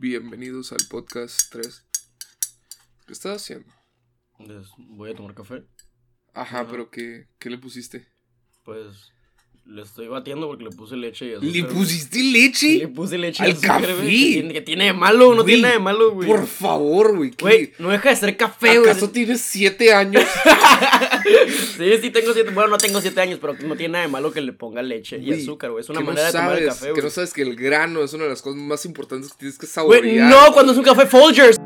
Bienvenidos al podcast 3. ¿Qué estás haciendo? Pues, voy a tomar café. Ajá, pero ¿qué, ¿qué le pusiste? Pues le estoy batiendo porque le puse leche y azúcar. ¿Le pusiste leche? Le puse leche al y azúcar, café? güey, Que tiene, que tiene de malo, no Güey, tiene nada de malo, güey. Por favor, güey. ¿qué? Güey, no deja de ser café, güey. ¿Acaso tienes 7 años? Sí, sí tengo siete, bueno, no tengo siete años, pero no tiene nada de malo que le ponga leche y azúcar, güey. Es una que no manera de tomar el café, Que güey. no sabes que el grano es una de las cosas más importantes que tienes que Güey, saborear. no, cuando es un café Folgers.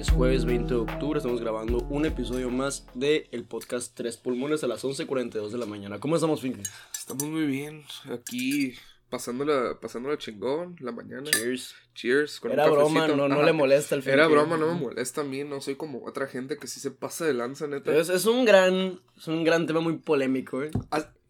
Es jueves 20 de octubre, estamos grabando un episodio más de el podcast Tres Pulmones a las 11.42 de la mañana. ¿Cómo estamos, Finky? Estamos muy bien. Aquí pasándola, pasándola chingón la mañana. Cheers. Cheers. con un Era broma, no, no le molesta Finky. Era broma, no me molesta a mí. No soy como otra gente que sí se pasa de lanza, neta. Es, es un gran, es un gran tema muy polémico, ¿eh?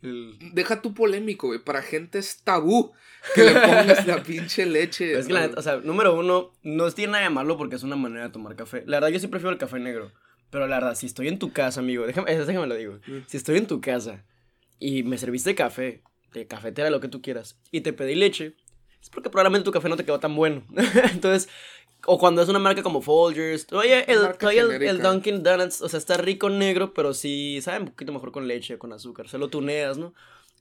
El- Deja tu polémico, güey. Para gente es tabú que le pongas la pinche leche. Es que la neta, o sea, número uno, no tiene nada de malo porque es una manera de tomar café. La verdad, yo sí prefiero el café negro. Pero la verdad, si estoy en tu casa, amigo, déjame, déjame lo digo. Mm. Si estoy en tu casa y me serviste café, de cafetera, lo que tú quieras, y te pedí leche, es porque probablemente tu café no te quedó tan bueno. Entonces, o cuando es una marca como Folgers, oye, el, el, Dunkin' Donuts, o sea, está rico negro, pero sí sabe un poquito mejor con leche, con azúcar. Se lo tuneas, ¿no?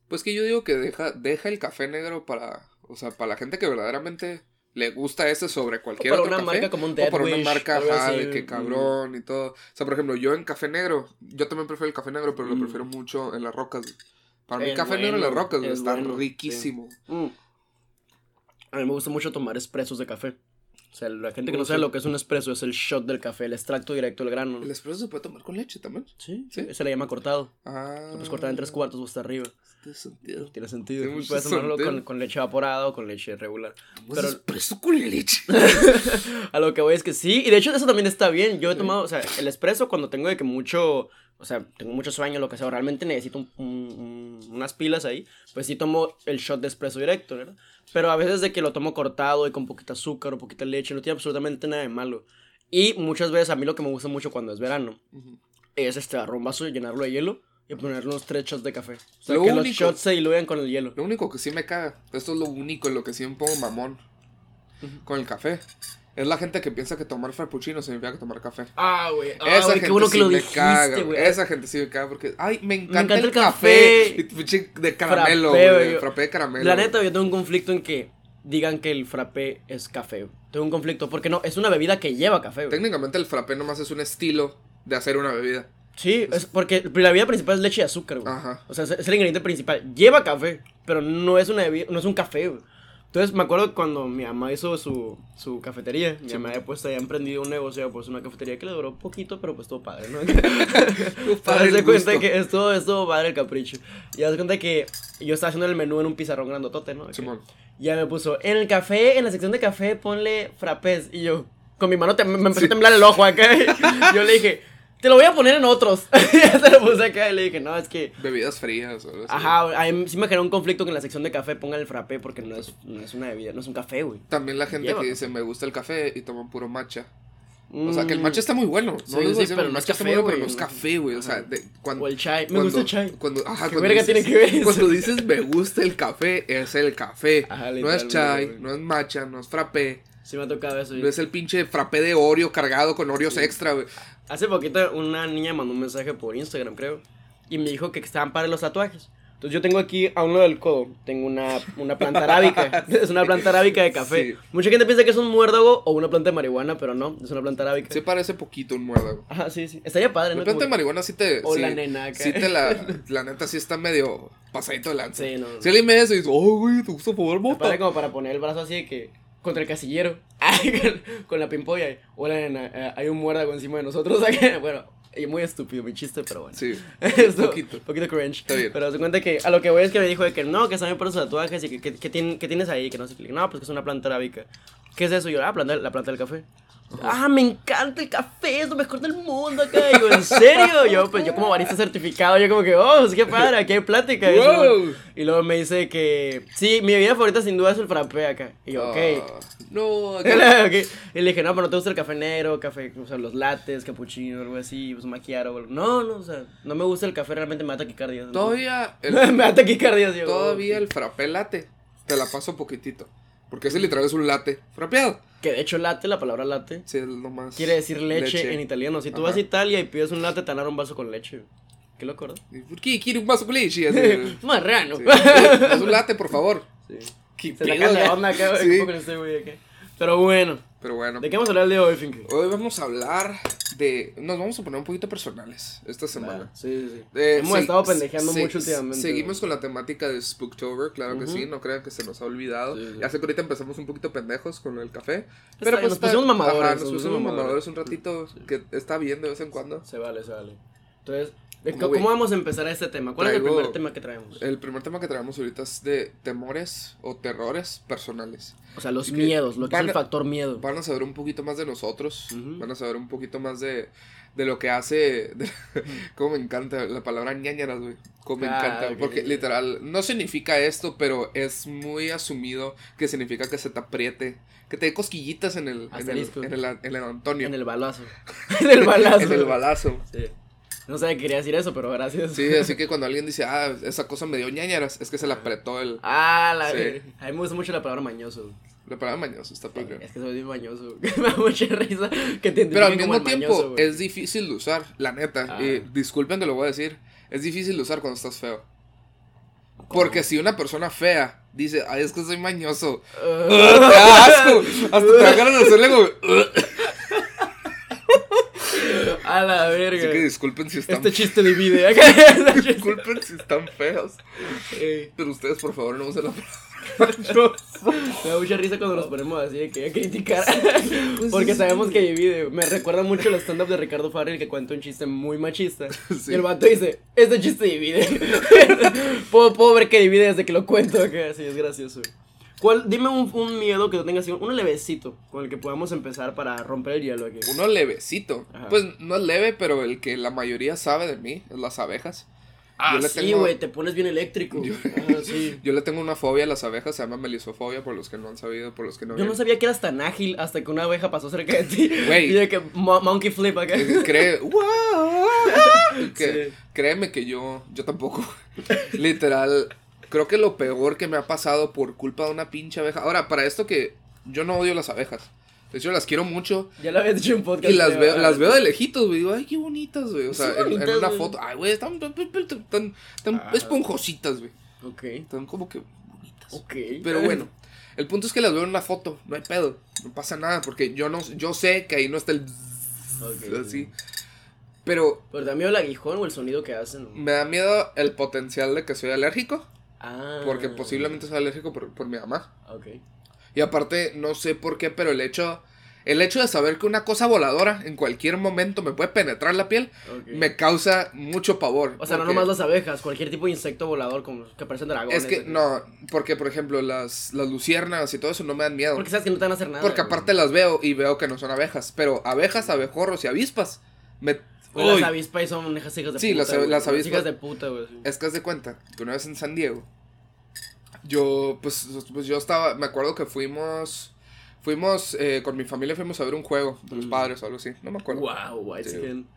Pues que yo digo que deja, deja el café negro para. O sea, para la gente que verdaderamente le gusta ese sobre cualquier para otro una café. marca como un o para una Dead marca, ajá, de que mm. cabrón y todo. O sea, por ejemplo, yo en café negro, yo también prefiero el café negro, pero lo Mm. prefiero mucho en las rocas. Para mí, café negro en las rocas, es está bueno, sí. riquísimo. Mm. A mí me gusta mucho tomar expresos de café. O sea, la gente que no sabe lo que es un expreso es el shot del café, el extracto directo del grano. El espresso se puede tomar con leche también. Sí, ¿Sí? Se le llama cortado. Ah. Lo puedes cortar en tres cuartos o hasta arriba. Tiene sentido. Tiene sentido. Tiene puedes tomarlo con, con leche evaporada o con leche regular. Pero... Pero- espresso con leche. A lo que voy es que sí. Y de hecho, eso también está bien. Yo he tomado, o sea, el expreso cuando tengo de que mucho. O sea, tengo mucho sueño, lo que sea, o realmente necesito un- un- un- unas pilas ahí, pues sí tomo el shot de espresso directo, ¿verdad? Pero a veces de que lo tomo cortado y con poquita azúcar o poquita leche, no tiene absolutamente nada de malo. Y muchas veces a mí lo que me gusta mucho cuando es verano Ujú. es este agarrar un vaso y llenarlo de hielo y ponerle unos tres shots de café. O sea, Lo que los único- shots se diluyan con el hielo. Lo único que sí me caga, esto es lo único en lo que sí me pongo mamón Ujú. con el café. Es la gente que piensa que tomar frappuccino significa que tomar café. Ah, güey. Ah, Esa gente qué bueno sí que lo me dijiste, caga, güey. Esa gente sí me caga porque, ay, me encanta, encanta el el café. café. De caramelo, güey. Frappé de caramelo. La neta, yo tengo un conflicto en que digan que el frappé es café. Tengo un conflicto porque no, es una bebida que lleva café. Técnicamente el frappé nomás es un estilo de hacer una bebida. Sí, es porque la bebida principal es leche y azúcar, güey. Ajá. O sea, es es el ingrediente principal. Lleva café, pero no es una bebida, no es un café, güey. Entonces me acuerdo cuando mi mamá hizo su, su cafetería. Mi Sí. mamá había puesto, había emprendido un negocio, pues una cafetería que le duró poquito, pero pues todo padre, ¿no? Padre darse cuenta que estuvo, estuvo padre el capricho. Y das cuenta que yo estaba haciendo el menú en un pizarrón grandotote, ¿no? Simón. Ya me puso, en el café, en la sección de café, ponle frappés. Y yo, con mi mano tem- me empezó a temblar el ojo acá. yo le dije, te lo voy a poner en otros. ya se lo puse acá y le dije, no, es que. Bebidas frías o algo así. Ajá, a mí sí me generó un conflicto que en la sección de café pongan el frappé porque no es, no es una bebida, no es un café, güey. También la gente que dice, me gusta el café y toman puro matcha. O sea, que el matcha Mm, está muy bueno. No Sí, decir, pero el matcha está café, muy bueno, pero no es café, güey. O sea, de, cuando, O el chai. Me cuando- gusta el chai. Cuando, ajá, ¿Qué cuando verga dices, tiene que ver eso? Cuando dices me gusta el café, es el café. Ajá, no es chai, no es matcha, no es frappé. Sí me ha tocado eso. Es el pinche frappé de Oreo cargado con Oreos extra, güey. Hace poquito una niña mandó un mensaje por Instagram, creo. Y me dijo que estaban para los tatuajes. Entonces yo tengo aquí a uno del codo, tengo una, una planta arábica. es una planta arábica de café. Sí. Mucha gente piensa que es un muérdago o una planta de marihuana, pero no, es una planta arábica. Sí parece poquito un muérdago. Ajá, sí, sí. Estaría padre, La ¿no? planta de marihuana sí te... O sí, la nena acá. Sí te la... La neta sí está medio pasadito de lanza. Sí, no. Si alguien me dice, oh, güey, ¿te gusta fumar mota? Padre como para poner el brazo así de que contra el casillero. Con, la pimpolla. Hola, nena, eh, hay un muérdago encima de nosotros. bueno, y muy estúpido mi chiste, pero bueno. Sí, Esto, poquito. poquito cringe. Está bien. Pero se cuenta que a lo que voy es que me dijo de que no, que bien por los tatuajes y que, que, que que tienes ahí, que no sé. No, pues que es una planta arábica. ¿Qué es eso? Y yo, ah, planta, la planta del café. Ah, me encanta el café, es lo mejor del mundo acá. Y yo, ¿en serio? Yo, pues yo como barista certificado, yo como que, oh, es que padre, aquí hay plática. Y Wow. Y luego me dice que, sí, mi bebida favorita sin duda es el frappé acá. Y yo, ok. Ah, no, acá- Ok. Y le dije, no, pero no te gusta el café negro, café, o sea, los lates, capuchino, algo así, pues macchiato. o algo. No, no, o sea, no me gusta el café, realmente me da taquicardia. todavía el, me da taquicardia, yo, todavía oh, el frappé latte te la paso poquitito. Porque ese literal es un latte frapeado. Que de hecho latte, la palabra latte, Sí, es lo más. quiere decir leche, leche. en italiano. Si tú Ajá. vas a Italia y pides un latte, te dar un vaso con leche. Qué loco, ¿no? ¿Por qué quiere un vaso con leche? Así, Marrano. sí. Es un latte, por favor. Sí. ¿Qué Se pedo, de güey? onda acá, Sí. este güey acá. Pero bueno, Pero bueno. ¿de qué vamos a hablar el día de hoy, Finky? Hoy vamos a hablar de. Nos vamos a poner un poquito personales esta semana. Sí, sí, sí. Eh, Hemos estado pendejeando mucho últimamente. Seguimos con la temática de Spooktober, claro que sí, no crean que se nos ha olvidado. Sí, sí. Ya sé que ahorita empezamos un poquito pendejos con el café. Está Pero pues nos pusimos mamadores, Ajá, nos pusimos mamadores. un ratito que está bien de vez en cuando. Se vale, se vale. Entonces, ¿de ¿Cómo vamos a empezar este tema? ¿Cuál es el primer tema que traemos? El primer tema que traemos ahorita es de temores o terrores personales. O sea, los miedos, lo que es el a- factor miedo. Van a saber un poquito más de nosotros, Ujú. van a saber un poquito más de, de lo que hace, de- cómo me encanta la palabra ñañaras, güey, cómo me Ah, encanta, porque literal, no significa esto, pero es muy asumido que significa que se te apriete, que te dé cosquillitas en el, en el, Asterisco. en el, en el Antonio, En el balazo. en el balazo. en el balazo. Sí. No sabía que quería decir eso, pero gracias. Sí, así que cuando alguien dice, ah, esa cosa me dio ñañaras, es que se le apretó el, Ah, la Sí. A mí me gusta mucho la palabra mañoso. la palabra mañoso, está padre. es que soy bien mañoso. me da mucha risa que te Pero al mismo tiempo mañoso, es difícil de usar, la neta. Ah. Y disculpen que lo voy a decir. Es difícil de usar cuando estás feo. Porque si una persona fea dice, ay, es que soy mañoso. Uh, ¡Ugh, ¡Te da asco! Hasta te ganas de hacerle como. A la verga. Así que disculpen si están Este chiste divide. acá. Este Disculpen si están feos. Ey. Pero ustedes, por favor, no usen la palabra. Me da mucha risa cuando nos ponemos así de que a criticar. Porque sabemos que divide. Me recuerda mucho el stand-up de Ricardo Farrell que cuenta un chiste muy machista. Sí. Y el vato dice: Este chiste divide. puedo, puedo ver que divide desde que lo cuento. Que así es gracioso. ¿Cuál, dime un, un miedo que tú tengas, un levecito con el que podamos empezar para romper el hielo aquí. Uno levecito. Ajá. Pues no es leve, pero el que la mayoría sabe de mí es las abejas. Ah, Yo le sí, tengo- güey, te pones bien eléctrico. Yo- Ajá, sí. Yo le tengo una fobia a las abejas, se llama melisofobia, por los que no han sabido, por los que no Yo no sabía que eras tan ágil hasta que una abeja pasó cerca de ti. Güey. Y de que mo- monkey flip acá. Eh, Cree, ¡Wow! que, Sí. Créeme que yo, yo tampoco. Literal, creo que lo peor que me ha pasado por culpa de una pinche abeja. Ahora, para esto que yo no odio las abejas. De hecho, las quiero mucho. Ya lo habías dicho en podcast. Y las veo, ah, las veo de lejitos, güey. Digo, ay, qué bonitas, güey. O sea, en, una güey. foto. Ay, güey, están tan, tan, tan- tan Ah. esponjositas, güey. Ok, Están como que bonitas. ok. Pero bueno, el punto es que las veo en una foto, no hay pedo, no pasa nada, porque yo no, yo sé que ahí no está el Ok. así. Pero ¿Pero te da miedo el aguijón o el sonido que hacen? me da miedo el potencial de que soy alérgico, Ah. porque posiblemente soy alérgico por, por mi mamá. Ok. Y aparte, no sé por qué, pero el hecho, el hecho de saber que una cosa voladora en cualquier momento me puede penetrar la piel, me causa mucho pavor. O sea, no nomás las abejas, cualquier tipo de insecto volador como que parecen dragones. Es que, no, porque por ejemplo, las, las luciernas y todo eso no me dan miedo. Porque sabes que no te van a hacer nada. Porque aparte las veo y veo que no son abejas. Pero abejas, abejorros y avispas. Me... Pues las avispas son hijas, hijas de Sí, puta. las- güey. las avispas- hijas de puta, güey. sí. es que haz de cuenta que una vez en San Diego, yo, pues, pues yo estaba, me acuerdo que fuimos, fuimos, eh, con mi familia fuimos a ver un juego de los Mm. padres o algo así. No me acuerdo. Wow, white Sí. skin.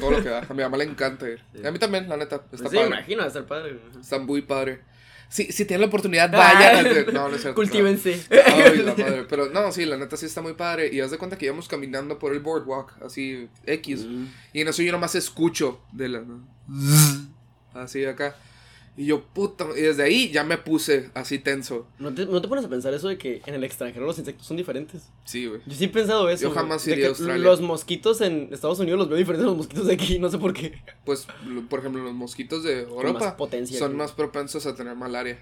Todo lo que da. A mi mamá le encanta ir. Sí. A mí también, la neta. Pues Está sí, me padre. imagino, va a estar padre. güey. Está muy padre. Sí, si tienen la oportunidad, vayan. Ah. No, no es cierto. Cultívense. Ay, la madre. Pero no, sí, la neta sí está muy padre. Y haz de cuenta que íbamos caminando por el boardwalk, así, X. Mm. Y en eso yo nomás escucho de la. Así acá. Y yo, puta. Y desde ahí ya me puse así tenso. ¿No te, ¿No te pones a pensar eso de que en el extranjero los insectos son diferentes? Sí, güey. Yo sí he pensado eso. Yo jamás iría a que Australia. Los mosquitos en Estados Unidos los veo diferentes a los mosquitos de aquí, no sé por qué. Pues, por ejemplo, los mosquitos de Europa más potencia son que- más propensos a tener malaria.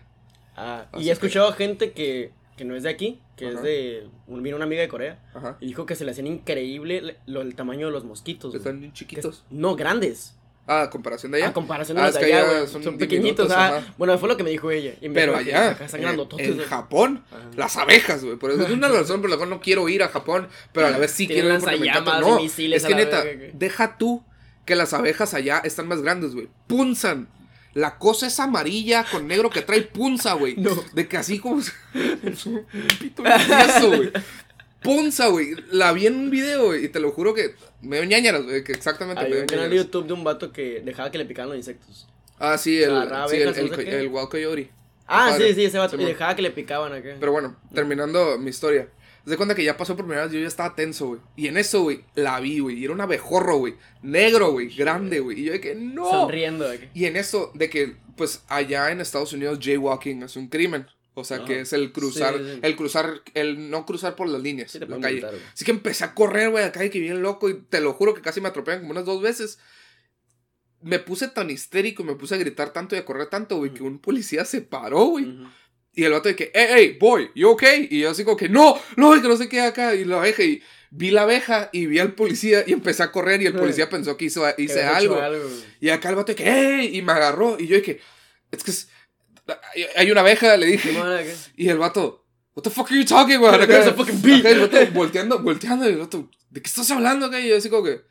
Ah, Así y he escuchado a gente que, que no es de aquí, que Ajá. es de. Vino una amiga de Corea Ajá. y dijo que se le hacían increíble lo, el tamaño de los mosquitos. Están bien Que- chiquitos. no, grandes. Ah, comparación de allá. A comparación de Ah, los de allá, güey. son Son, pequeñitos. ah. Bueno, fue lo que me dijo ella. y me Pero dijo allá, acá en, en. Japón, Ajá. las abejas, güey. Por eso es una razón por la cual no quiero ir a Japón, pero a la vez sí quiero ir porque me encanta. No, es que neta, deja tú que las abejas allá están más grandes, güey. Punzan. La cosa es amarilla con negro que trae punza, güey. No. De que así como... es un pito güey. Punza, güey. La vi en un video, güey, y te lo juro que me dio ñañaras, güey, que exactamente me Hay dio un canal de. YouTube de un vato que dejaba que le picaran los insectos. Ah, sí, el, sí, el, el, el wild coyote. Ah, Padre. sí, sí, ese vato. Y dejaba que le picaban acá. Pero bueno, terminando mi historia. De cuenta que ya pasó por primera vez, yo ya estaba tenso, güey. Y en eso, güey, la vi, güey. Y era un abejorro, güey. Negro, güey. Grande, güey. Y yo de que, no. Sonriendo acá. Y en eso, de que, pues, allá en Estados Unidos, jaywalking es un crimen. O sea, que es el cruzar, Sí, sí. el cruzar, el no cruzar por las líneas, Sí, la calle. Así que empecé a correr, güey, acá y que bien loco. Y te lo juro que casi me atropellan como unas dos veces. Me puse tan histérico y me puse a gritar tanto y a correr tanto, güey, que un policía se paró, güey. Ujú. Y el vato de que, hey, hey, boy, you okay? Y yo así como que, no, no, que no sé qué acá. Y la abeja, y vi la abeja y vi al policía y empecé a correr y el policía pensó que hizo, hice algo. güey. Y acá el vato de que, hey, y me agarró. Y yo de que, es que es- hay una abeja, le dije. Y el vato, what the fuck are you talking about? Acá, a fucking bee. el vato volteando, volteando. Y el vato, ¿de qué estás hablando acá? Y yo así como que,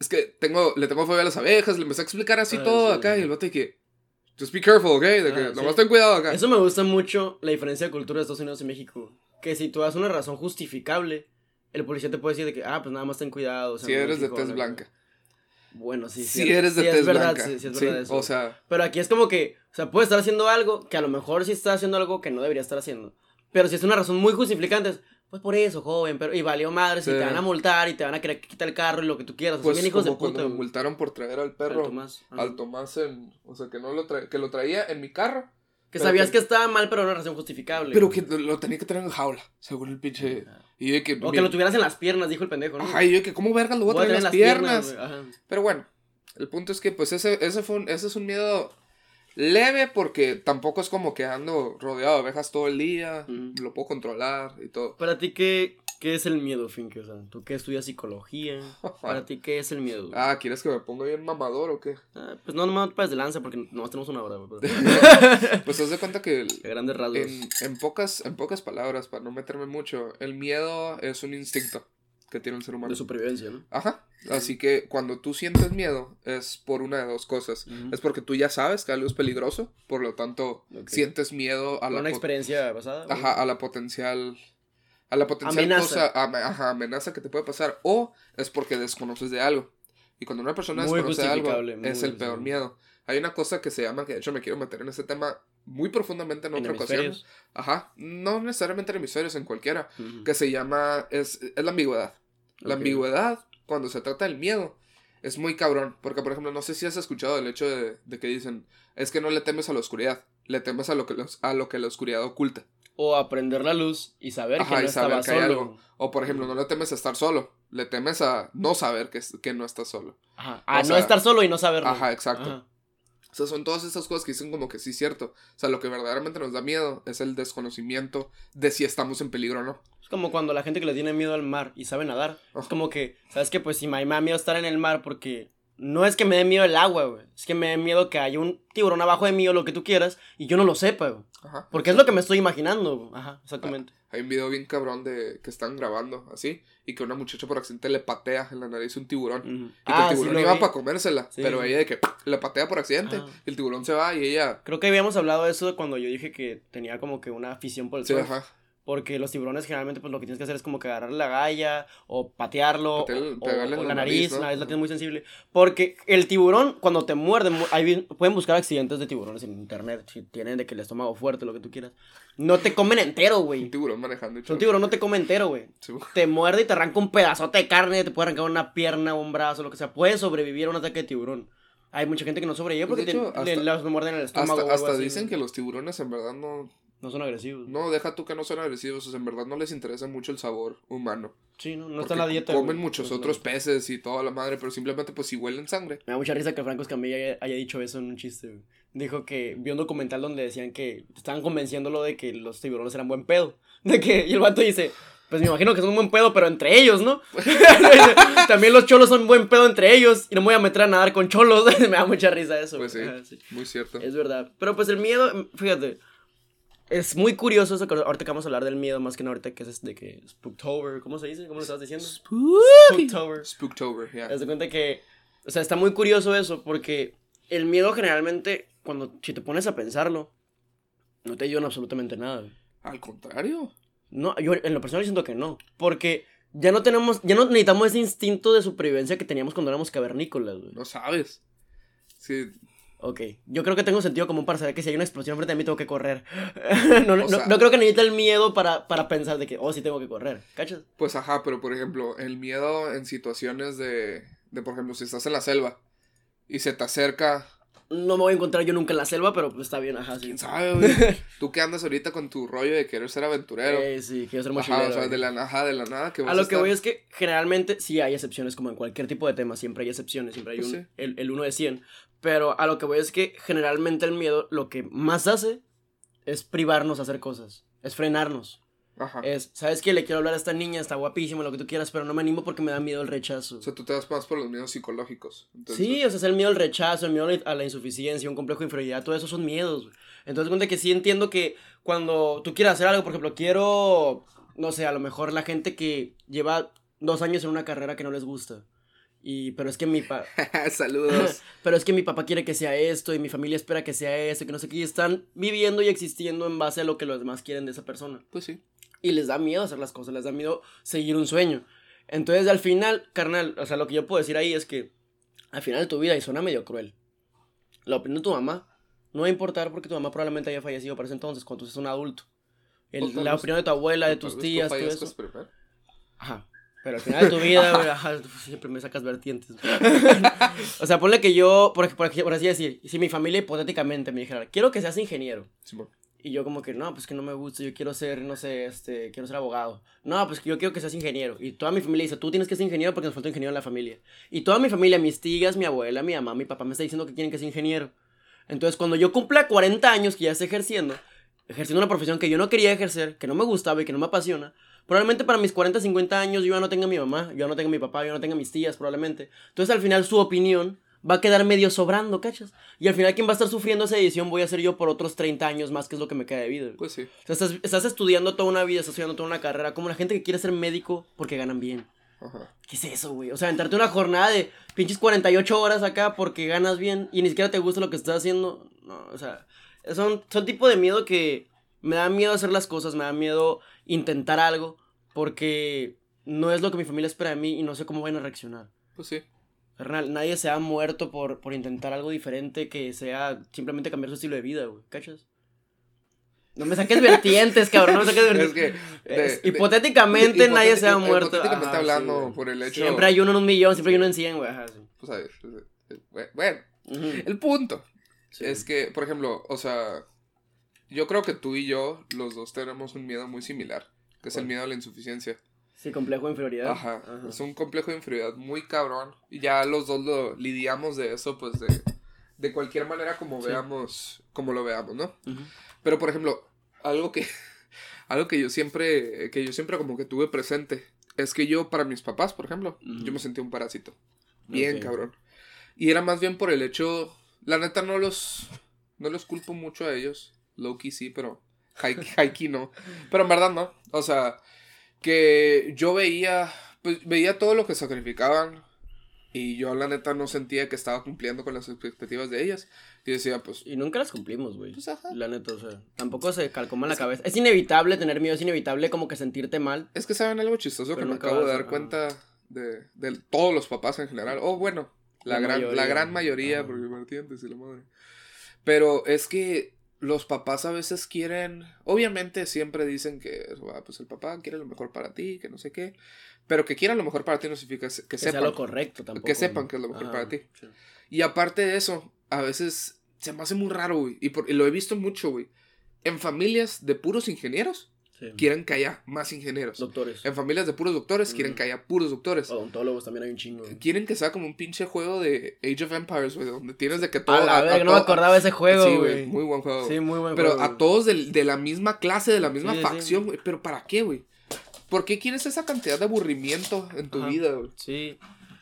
es que tengo, le tengo fobia a las abejas. Le empecé a explicar así Ah, todo sí. acá. Y el vato de que, just be careful, ¿ok? De que, Ah, nomás sí. ten cuidado acá. Eso me gusta mucho la diferencia de cultura de Estados Unidos y México. Que si tú das una razón justificable, el policía te puede decir de que, ah, pues nada más ten cuidado. o sea, Si eres de México, tez la- blanca. Bueno, sí, Si sí. eres de sí, tez es verdad, blanca. Sí, sí, es verdad eso. O sea, Pero aquí es como que, o sea, puede estar haciendo algo que a lo mejor sí está haciendo algo que no debería estar haciendo. Pero si es una razón muy justificante, es, pues por eso, joven, pero y valió madre, si te van a multar y te van a querer quitar el carro y lo que tú quieras. O sea, pues bien hijos de como puta. cuando me multaron por traer al Al perro, Tomás. Ajá. al Tomás en, o sea, que no lo tra- que lo traía en mi carro, Que sabías que- que estaba mal, pero era una razón justificable. pero que lo, lo tenía que traer en jaula, según el pinche, y de que, O que lo tuvieras en las piernas, dijo el pendejo, ¿no? ajá, y yo de que, ¿cómo vergas lo voy a traer en las piernas? pero bueno, el punto es que, pues, ese, ese fue un, ese es un miedo leve, porque tampoco es como que ando rodeado de abejas todo el día, lo puedo controlar y todo. Para ti, ¿qué, ¿qué es el miedo, Finke? O sea, ¿tú qué estudias psicología? Para ti, ¿qué es el miedo? güey? Ah, ¿quieres que me ponga bien mamador o qué? Ah, pues no, no me pases de lanza porque nomás tenemos una hora, güey. pero- Pues haz de cuenta que el- A grandes rasgos. En, en pocas, en pocas palabras, para no meterme mucho, el miedo es un instinto que tiene el ser humano. De supervivencia, ¿no? Ajá. Así que cuando tú sientes miedo es por una de dos cosas. Es porque tú ya sabes que algo es peligroso, por lo tanto sientes miedo a la, una experiencia pasada. güey. ajá, a la potencial a la potencial Amenaza. cosa, ajá, amenaza que te puede pasar o es porque desconoces de algo. Y cuando una persona Muy desconoce de algo es el peor miedo. Hay una cosa que se llama que de hecho me quiero meter en ese tema muy profundamente en En otra ocasión. Ajá, no necesariamente en hemisferios, en cualquiera. Que se llama, es, es la ambigüedad. La ambigüedad, cuando se trata del miedo, es muy cabrón. Porque, por ejemplo, no sé si has escuchado el hecho de, de que dicen, es que no le temes a la oscuridad, le temes a lo que, los- a lo que la oscuridad oculta. O aprender la luz y saber Ajá, que no y saber estaba que hay solo. algo. O, por ejemplo, no le temes a estar solo, le temes a no saber que, que no estás solo. Ajá. A O no estar solo y no saberlo. Ajá, exacto. Ajá. O sea, son todas esas cosas que dicen como que sí es cierto. O sea, lo que verdaderamente nos da miedo es el desconocimiento de si estamos en peligro o no. Es como cuando la gente que le tiene miedo al mar y sabe nadar. Es como que, ¿sabes qué? Pues si me da miedo estar en el mar porque no es que me dé miedo el agua, güey. Es que me dé miedo que haya un tiburón abajo de mí o lo que tú quieras y yo no lo sepa, güey. Ajá. Porque es lo que me estoy imaginando, güey. Ajá, exactamente. Hay un video bien cabrón de que están grabando así y que una muchacha por accidente le patea en la nariz un tiburón. Y que Ah, el sí tiburón iba para comérsela, Sí, pero ella de que le patea por accidente y el tiburón se va y ella... Creo que habíamos hablado de eso cuando yo dije que tenía como que una afición por el Sí, surf. ajá. Porque los tiburones generalmente pues lo que tienes que hacer es como que agarrar la galla o patearlo Patearle- o, o la la nariz, ¿no? la nariz la tiene muy sensible. Porque el tiburón cuando te muerde, vi- pueden buscar accidentes de tiburones en internet, si tienen de que el estómago fuerte, lo que tú quieras. No te comen entero, Un güey. tiburón manejando. Un tiburón no te come entero, güey. Sí, Te muerde y te arranca un pedazote de carne, te puede arrancar una pierna, un brazo, lo que sea. Puedes sobrevivir a un ataque de tiburón. Hay mucha gente que no sobrevive Pues, porque hecho, te- le, hasta- los muerden en el estómago. Hasta, hasta dicen que los tiburones en verdad no... No son agresivos. No, deja tú que no son agresivos, o sea, en verdad no les interesa mucho el sabor humano. Sí, no, no está en la dieta. Comen güey. muchos otros peces y toda la madre, pero simplemente pues si huelen sangre. Me da mucha risa que Franco Escamilla haya, haya dicho eso en un chiste. güey. Dijo que vio un documental donde decían que estaban convenciéndolo de que los tiburones eran buen pedo. De que, y el vato dice, Pues me imagino que son un buen pedo, pero entre ellos, ¿no? También los cholos son buen pedo entre ellos. Y no me voy a meter a nadar con cholos. me da mucha risa eso. Pues sí, Ajá, sí. muy cierto. Es verdad. Pero pues el miedo, fíjate. Es muy curioso eso que ahorita que vamos a hablar del miedo, más que no ahorita que es de que Spooktober, ¿cómo se dice? ¿Cómo lo estabas diciendo? Spooktober. Spooktober, ya. Haz de cuenta que, o sea, está muy curioso eso porque el miedo generalmente, cuando, si te pones a pensarlo, no te ayuda en absolutamente nada. Al contrario. No, yo en lo personal siento que no, porque ya no tenemos, ya no necesitamos ese instinto de supervivencia que teníamos cuando éramos cavernícolas, güey. No sabes. Sí, Ok, yo creo que tengo sentido común para saber que si hay una explosión frente a mí tengo que correr. no, no, sea- no creo que necesite el miedo para, para pensar de que, oh, sí tengo que correr, ¿cachas? pues ajá, pero por ejemplo, el miedo en situaciones de, de, por ejemplo, si estás en la selva y se te acerca, No me voy a encontrar yo nunca en la selva, pero pues está bien, ajá, sí. quién sabe, güey. Tú que andas ahorita con tu rollo de querer ser aventurero. Eh, sí, quiero ser Ajá, mochilero. o sea, güey. de la, ajá, de la nada que vas A lo que estar- voy es que generalmente sí hay excepciones, como en cualquier tipo de tema, siempre hay excepciones, siempre hay Pues un, sí. el, el uno de 100. Pero a lo que voy es que generalmente el miedo lo que más hace es privarnos a hacer cosas, es frenarnos. Ajá. Es, ¿sabes qué? Le quiero hablar a esta niña, está guapísima, lo que tú quieras, pero no me animo porque me da miedo el rechazo. O sea, tú te vas más por los miedos psicológicos. Entonces, Sí, o sea, es el miedo al rechazo, el miedo a la insuficiencia, un complejo de inferioridad, todo eso son miedos. Entonces, cuenta que sí entiendo que cuando tú quieras hacer algo, por ejemplo, quiero, no sé, a lo mejor la gente que lleva dos años en una carrera que no les gusta. Y, pero es que mi pa- Saludos. pero es que mi papá quiere que sea esto y mi familia espera que sea esto y que no sé qué, y están viviendo y existiendo en base a lo que los demás quieren de esa persona. pues sí. Y les da miedo hacer las cosas, les da miedo seguir un sueño. Entonces, al final, carnal, o sea, lo que yo puedo decir ahí es que al final de tu vida, y suena medio cruel, la opinión de tu mamá no va a importar porque tu mamá probablemente haya fallecido para ese entonces, cuando tú seas un adulto. El- tal la opinión de tu abuela, de tus tías, todo eso. Ajá. Pero al final de tu vida, siempre me sacas vertientes. o sea, ponle que yo, por, por, por así decir, si mi familia hipotéticamente me dijera, quiero que seas ingeniero. Y yo como que, no, pues que no me gusta, yo quiero ser, no sé, este, quiero ser abogado. No, pues que yo quiero que seas ingeniero. Y toda mi familia dice, tú tienes que ser ingeniero porque nos falta un ingeniero en la familia. Y toda mi familia, mis tías, mi abuela, mi mamá, mi papá me está diciendo que quieren que sea ingeniero. Entonces, cuando yo cumpla 40 años que ya esté ejerciendo, ejerciendo una profesión que yo no quería ejercer, que no me gustaba y que no me apasiona, probablemente para mis 40, 50 años yo ya no tenga a mi mamá, yo ya no tenga a mi papá, yo ya no tenga a mis tías, probablemente. Entonces, al final, su opinión va a quedar medio sobrando, ¿cachas? Y al final, quien va a estar sufriendo esa edición voy a ser yo por otros 30 años más, que es lo que me queda de vida. Pues sí. O sea, estás, estás estudiando toda una vida, estás estudiando toda una carrera, como la gente que quiere ser médico porque ganan bien. Ajá. ¿Qué es eso, güey? O sea, entrarte una jornada de pinches 48 horas acá porque ganas bien y ni siquiera te gusta lo que estás haciendo. No, o sea, son, son tipo de miedo que me da miedo hacer las cosas, me da miedo intentar algo porque no es lo que mi familia espera de mí y no sé cómo van a reaccionar. Pues sí. Carnal, nadie se ha muerto por, por intentar algo diferente que sea simplemente cambiar su estilo de vida, güey. ¿Cachas? No me saques vertientes, cabrón, no me saques Es vertientes. que. de- Es- de- hipotéticamente hipotéti- nadie se ha muerto. Hipotéticamente Ajá, hablando, sí, por el hecho. Siempre hay uno en un millón, siempre hay uno en 100, güey. Ajá, sí. Pues a ver. eh, Bueno, el punto Sí. es que, por ejemplo, o sea. Yo creo que tú y yo, los dos, tenemos un miedo muy similar. Que es el miedo a la insuficiencia. Sí, complejo de inferioridad. Ajá. Es un complejo de inferioridad muy cabrón. Y ya los dos lo lidiamos de eso, pues de, de cualquier manera como Sí. veamos, como lo veamos, ¿no? Pero por ejemplo, algo que algo que yo siempre que yo siempre como que tuve presente es que yo para mis papás, por ejemplo, yo me sentía un parásito. Bien cabrón. Y era más bien por el hecho, la neta no los no los culpo mucho a ellos. Loki sí, pero key no. Pero en verdad no. O sea, que yo veía pues veía todo lo que sacrificaban y yo la neta no sentía que estaba cumpliendo con las expectativas de ellas. Y decía, pues Y nunca las cumplimos, güey. Pues. La neta, o sea, tampoco se calcoma en la cabeza. Es inevitable tener miedo, es inevitable como que sentirte mal. Es que saben algo chistoso que me acabo de a- dar cuenta de, de todos los papás en general. O bueno, la, La gran, mayoría. la gran mayoría, Ah. porque vertientes y la madre. Pero es que los papás a veces quieren, obviamente siempre dicen que "Ah, pues el papá quiere lo mejor para ti, que no sé qué. Pero que quieran lo mejor para ti no significa que, Que sepan. sea lo correcto tampoco. que sepan que es lo mejor para ti. sí. Y aparte de eso, a veces se me hace muy raro, güey. Y, por- y lo he visto mucho, güey. En familias de puros ingenieros, Sí. quieren que haya más ingenieros. Doctores. En familias de puros doctores, quieren Ujú. que haya puros doctores. Odontólogos también hay un chingo. güey. Quieren que sea como un pinche juego de Age of Empires, güey, donde tienes de que todo. A la a- a verga, no me acordaba de ese juego, Sí, güey. Muy buen juego. Sí, muy buen pero juego. a todos del- de, la misma clase, de la misma Sí, facción, güey. Pero ¿para qué, güey? ¿por qué quieres esa cantidad de aburrimiento en tu vida, güey? Sí.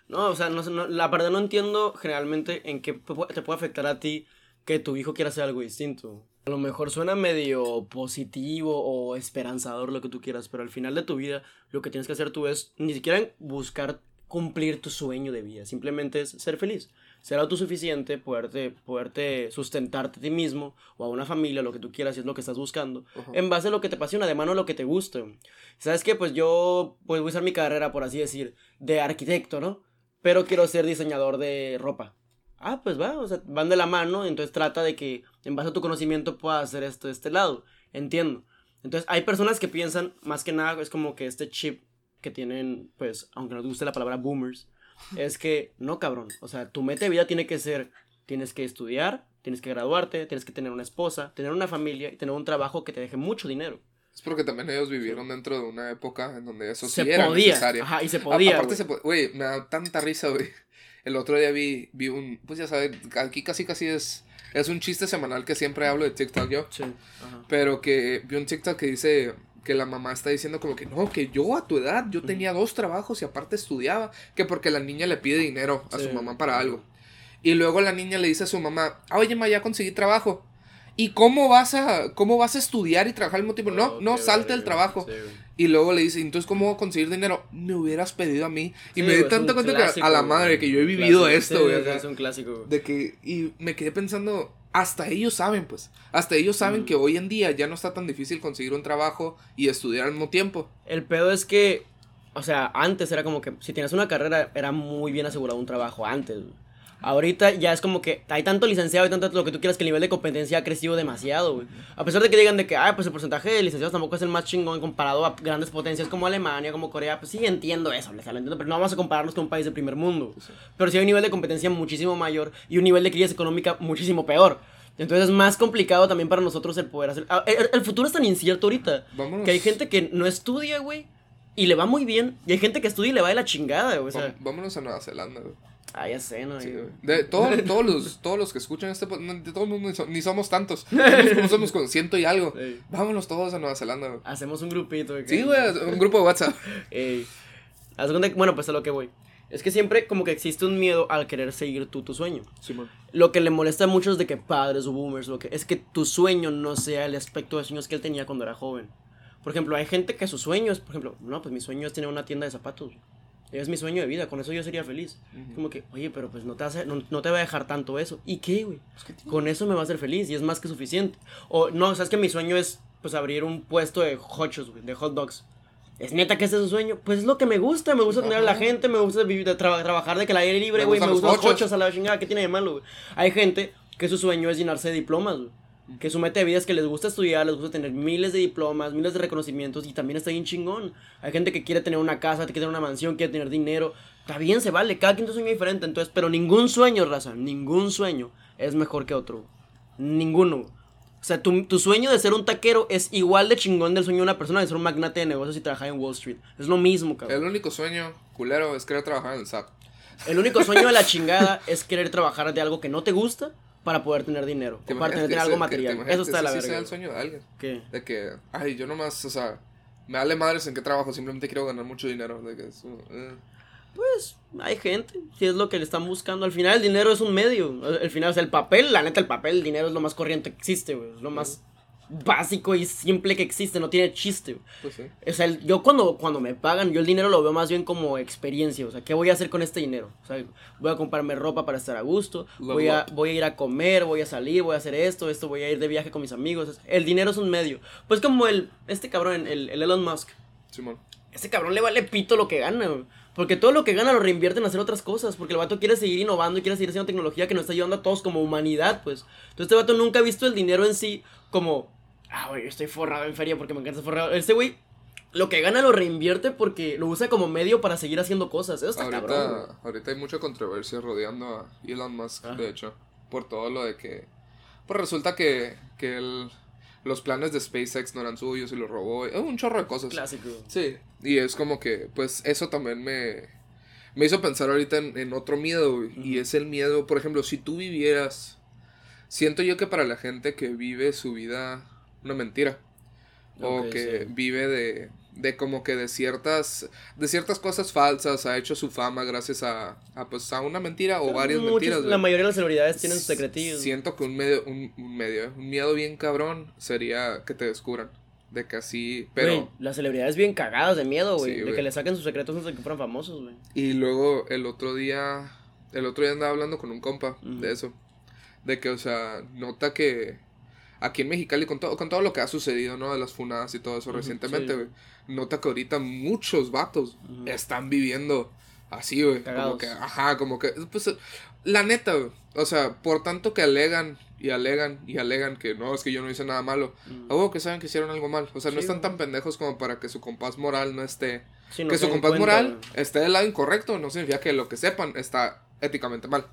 No, o sea, no, no, la verdad no entiendo generalmente en qué te puede afectar a ti que tu hijo quiera hacer algo distinto. A lo mejor suena medio positivo o esperanzador lo que tú quieras, pero al final de tu vida lo que tienes que hacer tú es ni siquiera buscar cumplir tu sueño de vida, simplemente es ser feliz, ser autosuficiente, poderte, poderte sustentarte a ti mismo o a una familia, lo que tú quieras, si es lo que estás buscando, en base a lo que te apasiona, de mano a lo que te guste. ¿Sabes qué? Pues yo pues voy a usar mi carrera, por así decir, de arquitecto, ¿no? Pero quiero ser diseñador de ropa ah, pues va, o sea, van de la mano, entonces trata de que en base a tu conocimiento puedas hacer esto de este lado, entiendo. Entonces hay personas que piensan, más que nada, es como que este chip que tienen, pues, aunque no te guste la palabra boomers, es que, no, cabrón, o sea, tu meta de vida tiene que ser, tienes que estudiar, tienes que graduarte, tienes que tener una esposa, tener una familia y tener un trabajo que te deje mucho dinero. Es porque también ellos vivieron dentro de una época en donde eso sí se era podía. necesario. Ajá, y se podía. aparte, se güey, me da tanta risa, güey. El otro día vi, vi un, pues ya sabes, aquí casi casi es, es un chiste semanal que siempre hablo de TikTok yo. Sí. Pero que vi un TikTok que dice que la mamá está diciendo como que no, que yo a tu edad, yo tenía dos trabajos y aparte estudiaba, que porque la niña le pide dinero a su mamá para algo. Y luego la niña le dice a su mamá, oye, ma, ya conseguí trabajo. ¿Y cómo vas a, cómo vas a estudiar y trabajar al mismo tiempo? No, no, salte del trabajo. y luego le dice, entonces, ¿cómo voy a conseguir dinero? Me hubieras pedido a mí. Y me di tanto cuenta que a la madre que yo he vivido esto, güey. es un clásico. De que, y me quedé pensando, hasta ellos saben, pues. Hasta ellos saben que hoy en día ya no está tan difícil conseguir un trabajo y estudiar al mismo tiempo. El pedo es que, o sea, antes era como que si tienes una carrera, era muy bien asegurado un trabajo antes. Ahorita ya es como que hay tanto licenciado y tanto lo que tú quieras que el nivel de competencia ha crecido demasiado, güey. A pesar de que digan de que, ah, pues el porcentaje de licenciados tampoco es el más chingón comparado a grandes potencias como Alemania, como Corea, pues sí entiendo eso, les entiendo, pero no vamos a compararnos con un país de primer mundo. Pero sí hay un nivel de competencia muchísimo mayor y un nivel de crisis económica muchísimo peor. Entonces es más complicado también para nosotros el poder hacer... Ah, el, futuro es tan incierto ahorita. Que hay gente que no estudia, güey, y le va muy bien. Y hay gente que estudia y le va de la chingada, güey. Vámonos a Nueva Zelanda, güey. Ah, ya sé, ¿no? de todos, los, todos los que escuchan este de todos ni somos tantos. Somos, somos con ciento y algo. Vámonos todos a Nueva Zelanda, güey. Hacemos un grupito. Sí, güey, un grupo de WhatsApp. bueno, pues a lo que voy. Es que siempre como que existe un miedo al querer seguir tú tu sueño. Sí, Lo que le molesta a muchos de que padres o boomers, lo que es que tu sueño no sea el aspecto de sueños que él tenía cuando era joven. Por ejemplo, hay gente que su sueño es, por ejemplo, no, pues mi sueño es tener una tienda de zapatos es mi sueño de vida, con eso yo sería feliz. Como que, oye, pero pues no te, hace, no, te va a dejar tanto eso. ¿Y qué, güey? con eso me va a hacer feliz y es más que suficiente. O no, sabes que mi sueño es pues abrir un puesto de hochos, güey, de hot dogs. ¿Es neta que ese es su sueño? Pues es lo que me gusta, me gusta tener a la gente, me gusta vivir, trabajar de que el aire libre, güey, me, gustan los hochos a la chingada, ¿qué tiene de malo, güey? Hay gente que su sueño es llenarse de diplomas, güey que su meta de vida es que les gusta estudiar, les gusta tener miles de diplomas, miles de reconocimientos y también está bien chingón. Hay gente que quiere tener una casa, que quiere tener una mansión, quiere tener dinero. Está bien, se vale, cada quien tiene un sueño diferente, entonces, pero ningún sueño, raza, ningún sueño es mejor que otro. Ninguno. O sea, tu, tu, sueño de ser un taquero es igual de chingón del sueño de una persona de ser un magnate de negocios y trabajar en Wall Street. Es lo mismo, cabrón. El único sueño culero es querer trabajar en el SAT. El único sueño de la chingada es querer trabajar de algo que no te gusta para poder tener dinero, para tener algo material. Eso está la verga. Ese el sueño de alguien. ¿Qué? De que, ay, yo nomás, o sea, me vale madres en qué trabajo, simplemente quiero ganar mucho dinero. De que eh. Pues hay gente, si es lo que le están buscando. Al final el dinero es un medio. Al final, o sea, el papel, la neta, el papel, el dinero es lo más corriente que existe, güey. Es lo más básico y simple que existe, no tiene chiste. Pues sí. O sea, yo cuando, cuando me pagan, yo el dinero lo veo más bien como experiencia. O sea, ¿qué voy a hacer con este dinero? O sea, voy a comprarme ropa para estar a gusto, voy a, voy a ir a comer, voy a salir, voy a hacer esto, esto, voy a ir de viaje con mis amigos. El dinero es un medio. Pues como el, este cabrón, el, el Elon Musk. Simón. Ese cabrón le vale pito lo que gana, Porque todo lo que gana lo reinvierte en hacer otras cosas. Porque el vato quiere seguir innovando y quiere seguir haciendo tecnología que nos está ayudando a todos como humanidad, pues. Entonces este vato nunca ha visto el dinero en sí como ah, güey, estoy forrado en feria porque me encanta forrado. Este güey, lo que gana lo reinvierte porque lo usa como medio para seguir haciendo cosas. Eso está ahorita, cabrón. Ahorita hay mucha controversia rodeando a Elon Musk, ah. de hecho, por todo lo de que. Pues resulta que, que los planes de SpaceX no eran suyos y los robó. Un chorro de cosas. Clásico. Sí. Y es como que, pues, eso también me. Me hizo pensar ahorita en, otro miedo, Y es el miedo, por ejemplo, si tú vivieras. Siento yo que para la gente que vive su vida una mentira. o que vive de, de como que de ciertas de ciertas cosas falsas ha hecho su fama gracias a, a pues a una mentira o varias mentiras. La mayoría de las celebridades tienen sus secretillos. Siento que un medio un, un medio un miedo bien cabrón sería que te descubran de que así, pero las celebridades bien cagadas de miedo, güey. Sí, de que le saquen sus secretos antes de que fueran famosos, güey. y luego el otro día el otro día andaba hablando con un compa de eso, de que o sea, nota que aquí en Mexicali con todo con todo lo que ha sucedido, ¿no? De las funadas y todo eso recientemente, sí. Nota que ahorita muchos vatos están viviendo así, güey. Como que, ajá, como que, pues, la neta, güey. O sea, por tanto que alegan y alegan y alegan que no, es que yo no hice nada malo. Mm. Huevo que saben que hicieron algo mal. O sea, no están güey. tan pendejos como para que su compás moral no esté. Sí, no que su compás cuenta, moral esté del lado incorrecto. No significa que lo que sepan está éticamente mal.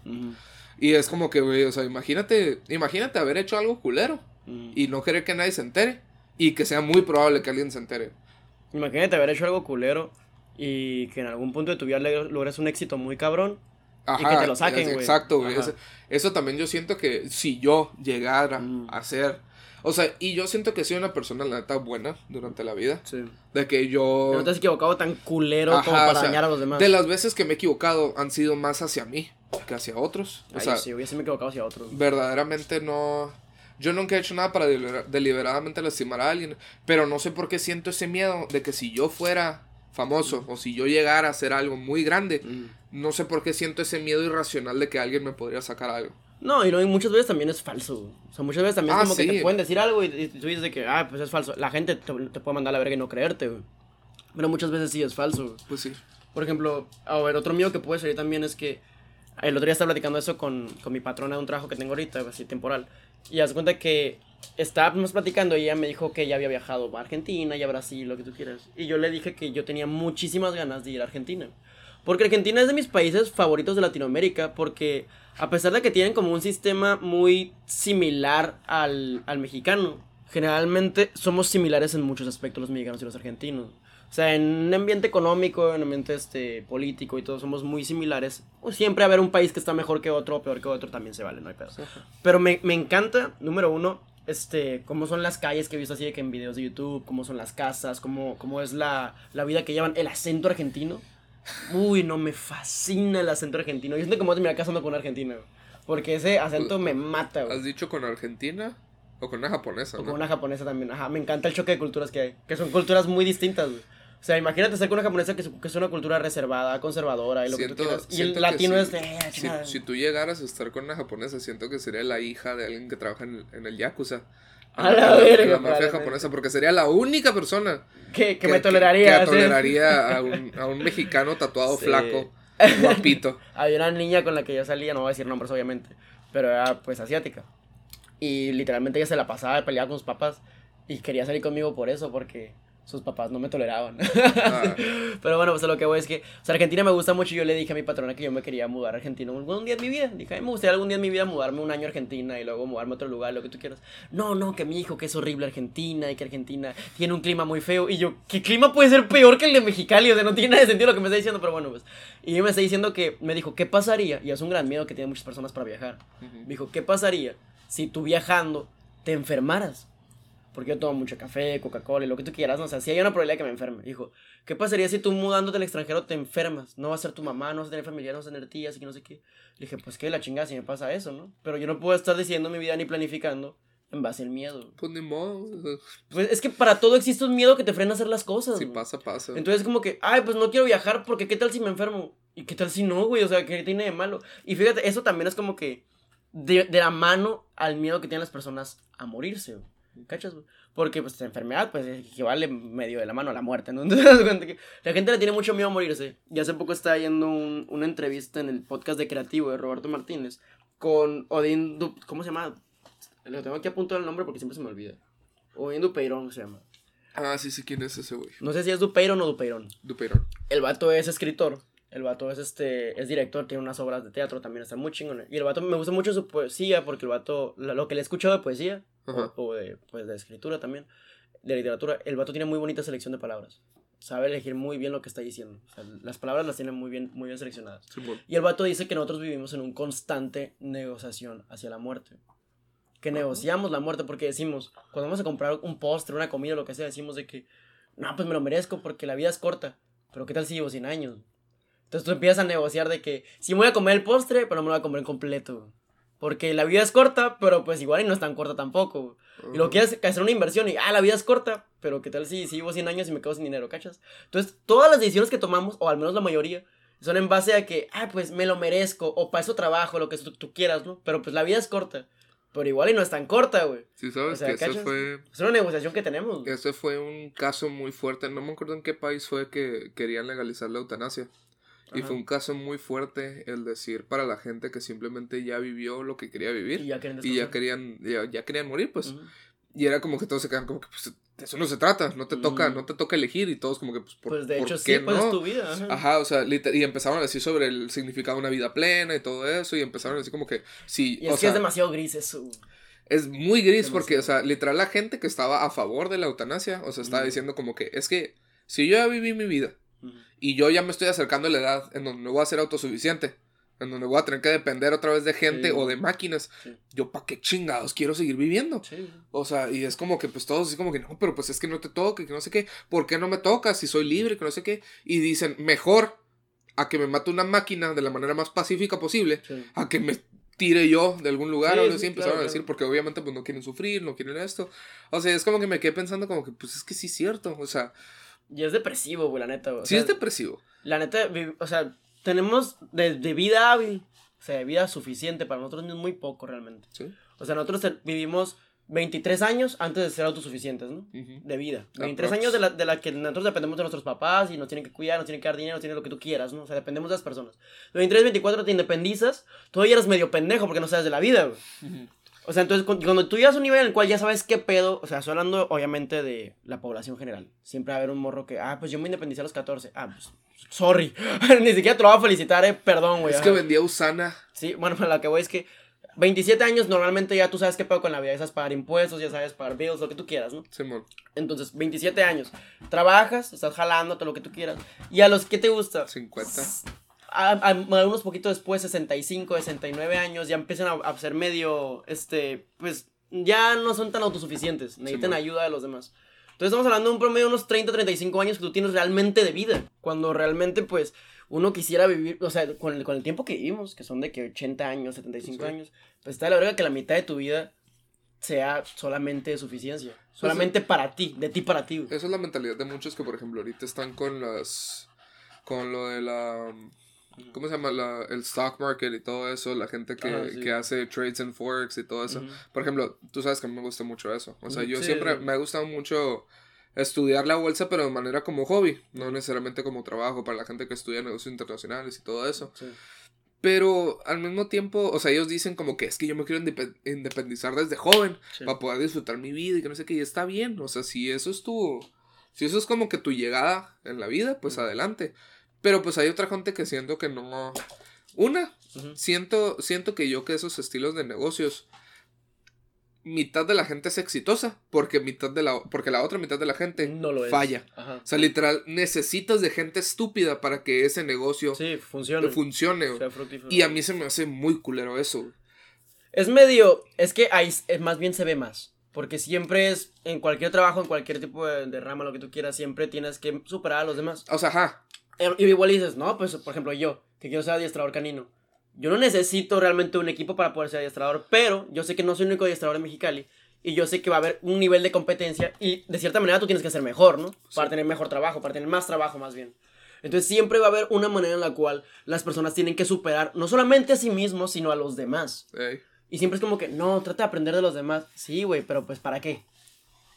Y es como que, güey, o sea, imagínate, imagínate haber hecho algo culero y no querer que nadie se entere. Y que sea muy probable que alguien se entere. Imagínate haber hecho algo culero y que en algún punto de tu vida logres un éxito muy cabrón. Ajá, que te lo saquen, güey. Exacto, güey. Eso, eso también yo siento que si yo llegara Mm. a ser. O sea, y yo siento que soy una persona, la neta, buena durante la vida. Sí. De que yo. No te has equivocado tan culero Ajá, como para o sea, dañar a los demás. De las veces que me he equivocado han sido más hacia mí que hacia otros. O Ay, sea, sí, hubiese me equivocado hacia otros. verdaderamente no. Yo nunca he hecho nada para delibera- deliberadamente lastimar a alguien. Pero no sé por qué siento ese miedo de que si yo fuera famoso o si yo llegara a hacer algo muy grande, Mm. no sé por qué siento ese miedo irracional de que alguien me podría sacar algo. No, y, no, y muchas veces también es falso. O sea, muchas veces también Ah, es como que sí. te pueden decir algo y, y tú dices de que, ah, pues es falso. La gente te, te puede mandar a la verga y no creerte, güey. Pero muchas veces sí es falso. Pues sí. Por ejemplo, a ver, otro mío que puede salir también es que el otro día estaba platicando eso con, con mi patrona de un trabajo que tengo ahorita, así temporal. Y haz cuenta que estábamos platicando y ella me dijo que ya había viajado a Argentina y a Brasil, lo que tú quieras. Y yo le dije que yo tenía muchísimas ganas de ir a Argentina. Porque Argentina es de mis países favoritos de Latinoamérica porque a pesar de que tienen como un sistema muy similar al, al mexicano, generalmente somos similares en muchos aspectos los mexicanos y los argentinos. O sea, en un ambiente económico, en un ambiente este, político y todo, somos muy similares. Pues siempre haber un país que está mejor que otro o peor que otro también se vale, no hay pedo. Pero me, me encanta, número uno, este, cómo son las calles que he visto así de que en videos de YouTube, cómo son las casas, cómo, cómo es la, la vida que llevan, el acento argentino. Uy, no, me fascina el acento argentino. Yo siento que me voy a terminar casando con un argentino, güey. Porque ese acento me mata, güey. ¿Has dicho con Argentina o con una japonesa? O ¿no? con una japonesa también. Ajá, me encanta el choque de culturas que hay. Que son culturas muy distintas, güey. O sea, imagínate estar con una japonesa que es, que es una cultura reservada, conservadora y lo que tú quieras. Y el siento que latino si- es de. "Eh, si, chingada". si tú llegaras a estar con una japonesa, siento que sería la hija de alguien que trabaja en el, en el Yakuza. A la en verga, la mafia japonesa, porque sería la única persona que, que me toleraría. Que, ¿sí? toleraría a un, a un mexicano tatuado Sí. flaco, guapito. Había una niña con la que yo salía, no voy a decir nombres obviamente, pero era pues asiática. Y literalmente ella se la pasaba de pelear con sus papás y quería salir conmigo por eso, porque sus papás no me toleraban. Ah, Pero bueno, pues a lo que voy es que, o sea, Argentina me gusta mucho y yo le dije a mi patrona que yo me quería mudar a Argentina algún día en mi vida. Dije, a mí me gustaría algún día en mi vida mudarme un año a Argentina y luego mudarme a otro lugar, lo que tú quieras. No, no, que mi hijo, que es horrible Argentina y que Argentina tiene un clima muy feo. Y yo, ¿qué clima puede ser peor que el de Mexicali? O sea, no tiene nada de sentido lo que me está diciendo, pero bueno, pues. Y me está diciendo que, me dijo, ¿qué pasaría? Y es un gran miedo que tienen muchas personas para viajar. Me dijo, ¿qué pasaría si tú viajando te enfermaras? Porque yo tomo mucho café, Coca-Cola y lo que tú quieras. No, o sea, si hay una probabilidad que me enferme. Dijo, ¿qué pasaría si tú mudándote al extranjero te enfermas? No va a ser tu mamá, no vas a tener familiares, no vas a tener tías y que no sé qué. Le dije, pues qué la chingada si me pasa eso, ¿no? Pero yo no puedo estar diciendo mi vida ni planificando en base al miedo. Pues ni modo. Pues es que para todo existe un miedo que te frena a hacer las cosas. Si güey. pasa, pasa. Entonces como que, ay, pues no quiero viajar porque qué tal si me enfermo. ¿Y qué tal si no, güey? O sea, ¿qué tiene de malo? Y fíjate, eso también es como que de, de la mano al miedo que tienen las personas a morirse, güey. ¿Cachas? Porque pues la enfermedad pues equivale medio de la mano a la muerte, ¿no? Entonces, la gente le tiene mucho miedo a morirse. Y hace poco estaba yendo un- una entrevista en el podcast de Creativo de Roberto Martínez con Odín, Du- ¿cómo se llama? Lo tengo aquí apuntado el nombre porque siempre se me olvida. Odín Dupeirón se llama. Ah, sí, sí, ¿quién es ese güey? No sé si es Dupeirón o Dupeirón. Duperón. El vato es escritor. El vato es este es director, tiene unas obras de teatro, también está muy chingón. Y el vato me gusta mucho su poesía porque el vato lo que le he escuchado de poesía Ajá. o, o de pues de escritura también, de literatura, el vato tiene muy bonita selección de palabras. Sabe elegir muy bien lo que está diciendo. O sea, las palabras las tiene muy bien muy bien seleccionadas. Y el vato dice que nosotros vivimos en un constante negociación hacia la muerte. Que Ajá. negociamos la muerte porque decimos, cuando vamos a comprar un postre, una comida, lo que sea, decimos de que, no, pues me lo merezco porque la vida es corta. Pero ¿qué tal si llevo 100 años? Entonces tú empiezas a negociar de que sí me voy a comer el postre, pero no me lo voy a comer en completo. Porque la vida es corta, pero pues igual y no es tan corta tampoco. Y lo quieres hacer una inversión y, ah, la vida es corta, pero ¿qué tal si, si vivo 100 años y me quedo sin dinero, cachas? Entonces, todas las decisiones que tomamos, o al menos la mayoría, son en base a que, ah, pues me lo merezco, o para eso trabajo, lo que tú, tú quieras, ¿no? Pero pues la vida es corta. Pero igual y no es tan corta, güey. Sí, sabes que ese fue... Es una negociación que tenemos. Ese fue un caso muy fuerte. No me acuerdo en qué país fue que querían legalizar la eutanasia. Y fue un caso muy fuerte el decir para la gente que simplemente ya vivió lo que quería vivir. Y ya, querían, ya, querían morir, pues. Y era como que todos se quedan como que, pues, de eso no se trata, no te toca, no te toca elegir y todos como que, pues, ¿por, pues de hecho sí, pues es tu vida. Ajá. o sea, y empezaron a decir sobre el significado de una vida plena y todo eso, y empezaron a decir como que, sí, y es que es demasiado gris eso. Es muy gris porque, o sea, literal la gente que estaba a favor de la eutanasia, o sea, estaba diciendo como que, es que, si yo ya viví mi vida, y yo ya me estoy acercando a la edad en donde me voy a ser autosuficiente. En donde voy a tener que depender otra vez de gente o de máquinas. Yo, ¿para qué chingados quiero seguir viviendo? O sea, y es como que, pues todos así como que, no, pero pues es que no te toca, que no sé qué. ¿Por qué no me toca si soy libre, que no sé qué? Y dicen, mejor a que me mate una máquina de la manera más pacífica posible, a que me tire yo de algún lugar o algo así, empezaron a decir, porque obviamente pues no quieren sufrir, no quieren esto. O sea, es como que me quedé pensando como que, pues es que sí es cierto, o sea, y es depresivo, güey, la neta, güey. sí, es depresivo. La neta, o sea, tenemos de, vida hábil, o sea, de vida suficiente para nosotros es muy poco realmente. Sí. O sea, nosotros vivimos 23 años antes de ser autosuficientes, ¿no? De vida. 23 años de la, de la que nosotros dependemos de nuestros papás y nos tienen que cuidar, nos tienen que dar dinero, nos tienen lo que tú quieras, ¿no? O sea, dependemos de las personas. 23, 24 te independizas, todavía eres medio pendejo porque no sabes de la vida, güey. O sea, entonces cuando tú llegas a un nivel en el cual ya sabes qué pedo, o sea, estoy hablando obviamente de la población general. Siempre va a haber un morro que, ah, pues yo me independicé a los 14. Ah, pues, sorry. Ni siquiera te lo voy a felicitar, eh, perdón, güey. Es que vendía Usana. Sí, bueno, la que voy es que 27 años normalmente ya tú sabes qué pedo con la vida. Ya sabes pagar impuestos, ya sabes pagar bills, lo que tú quieras, ¿no? Sí, Entonces, 27 años. Trabajas, estás jalándote lo que tú quieras. ¿Y a los que te gusta? 50 a, unos poquitos después, 65, 69 años, ya empiezan a, ser medio, este, pues, ya no son tan autosuficientes, necesitan ayuda de los demás. Entonces estamos hablando de un promedio de unos 30, 35 años que tú tienes realmente de vida, cuando realmente, pues, uno quisiera vivir, o sea, con el, con el tiempo que vivimos, que son de que 80 años, 75 años, pues está la verdad que la mitad de tu vida sea solamente de suficiencia. Pues solamente para ti, de ti para ti. Esa es la mentalidad de muchos que, por ejemplo, ahorita están con las. con lo de la. ¿Cómo se llama? La, el stock market y todo eso, la gente que, que hace trades and forex y todo eso. Por ejemplo, tú sabes que a mí me gusta mucho eso. O sea, yo siempre me ha gustado mucho estudiar la bolsa, pero de manera como hobby, no necesariamente como trabajo para la gente que estudia negocios internacionales y todo eso. Pero al mismo tiempo, o sea, ellos dicen como que es que yo me quiero independizar desde joven para poder disfrutar mi vida y que no sé qué, y está bien. O sea, si eso es tu. Si eso es como que tu llegada en la vida, pues adelante. Pero pues hay otra gente que siento que no. Una, siento, siento que yo que esos estilos de negocios. Mitad de la gente es exitosa. Porque mitad de la. Porque la otra mitad de la gente no lo falla. O sea, literal, necesitas de gente estúpida para que ese negocio sí, funcione. funcione. y a mí se me hace muy culero eso. Es medio. Es que ahí más bien se ve más. Porque siempre es, en cualquier trabajo, en cualquier tipo de, de, rama, lo que tú quieras, siempre tienes que superar a los demás. O sea, ajá. Eh, y igual dices, no, pues por ejemplo yo, que quiero ser adiestrador canino. Yo no necesito realmente un equipo para poder ser adiestrador, pero yo sé que no soy el único adiestrador en Mexicali. Y yo sé que va a haber un nivel de competencia y de cierta manera tú tienes que ser mejor, ¿no? Para tener mejor trabajo, para tener más trabajo más bien. Entonces siempre va a haber una manera en la cual las personas tienen que superar no solamente a sí mismos, sino a los demás. Y siempre es como que, no, trata de aprender de los demás. Sí, güey, pero pues ¿para qué?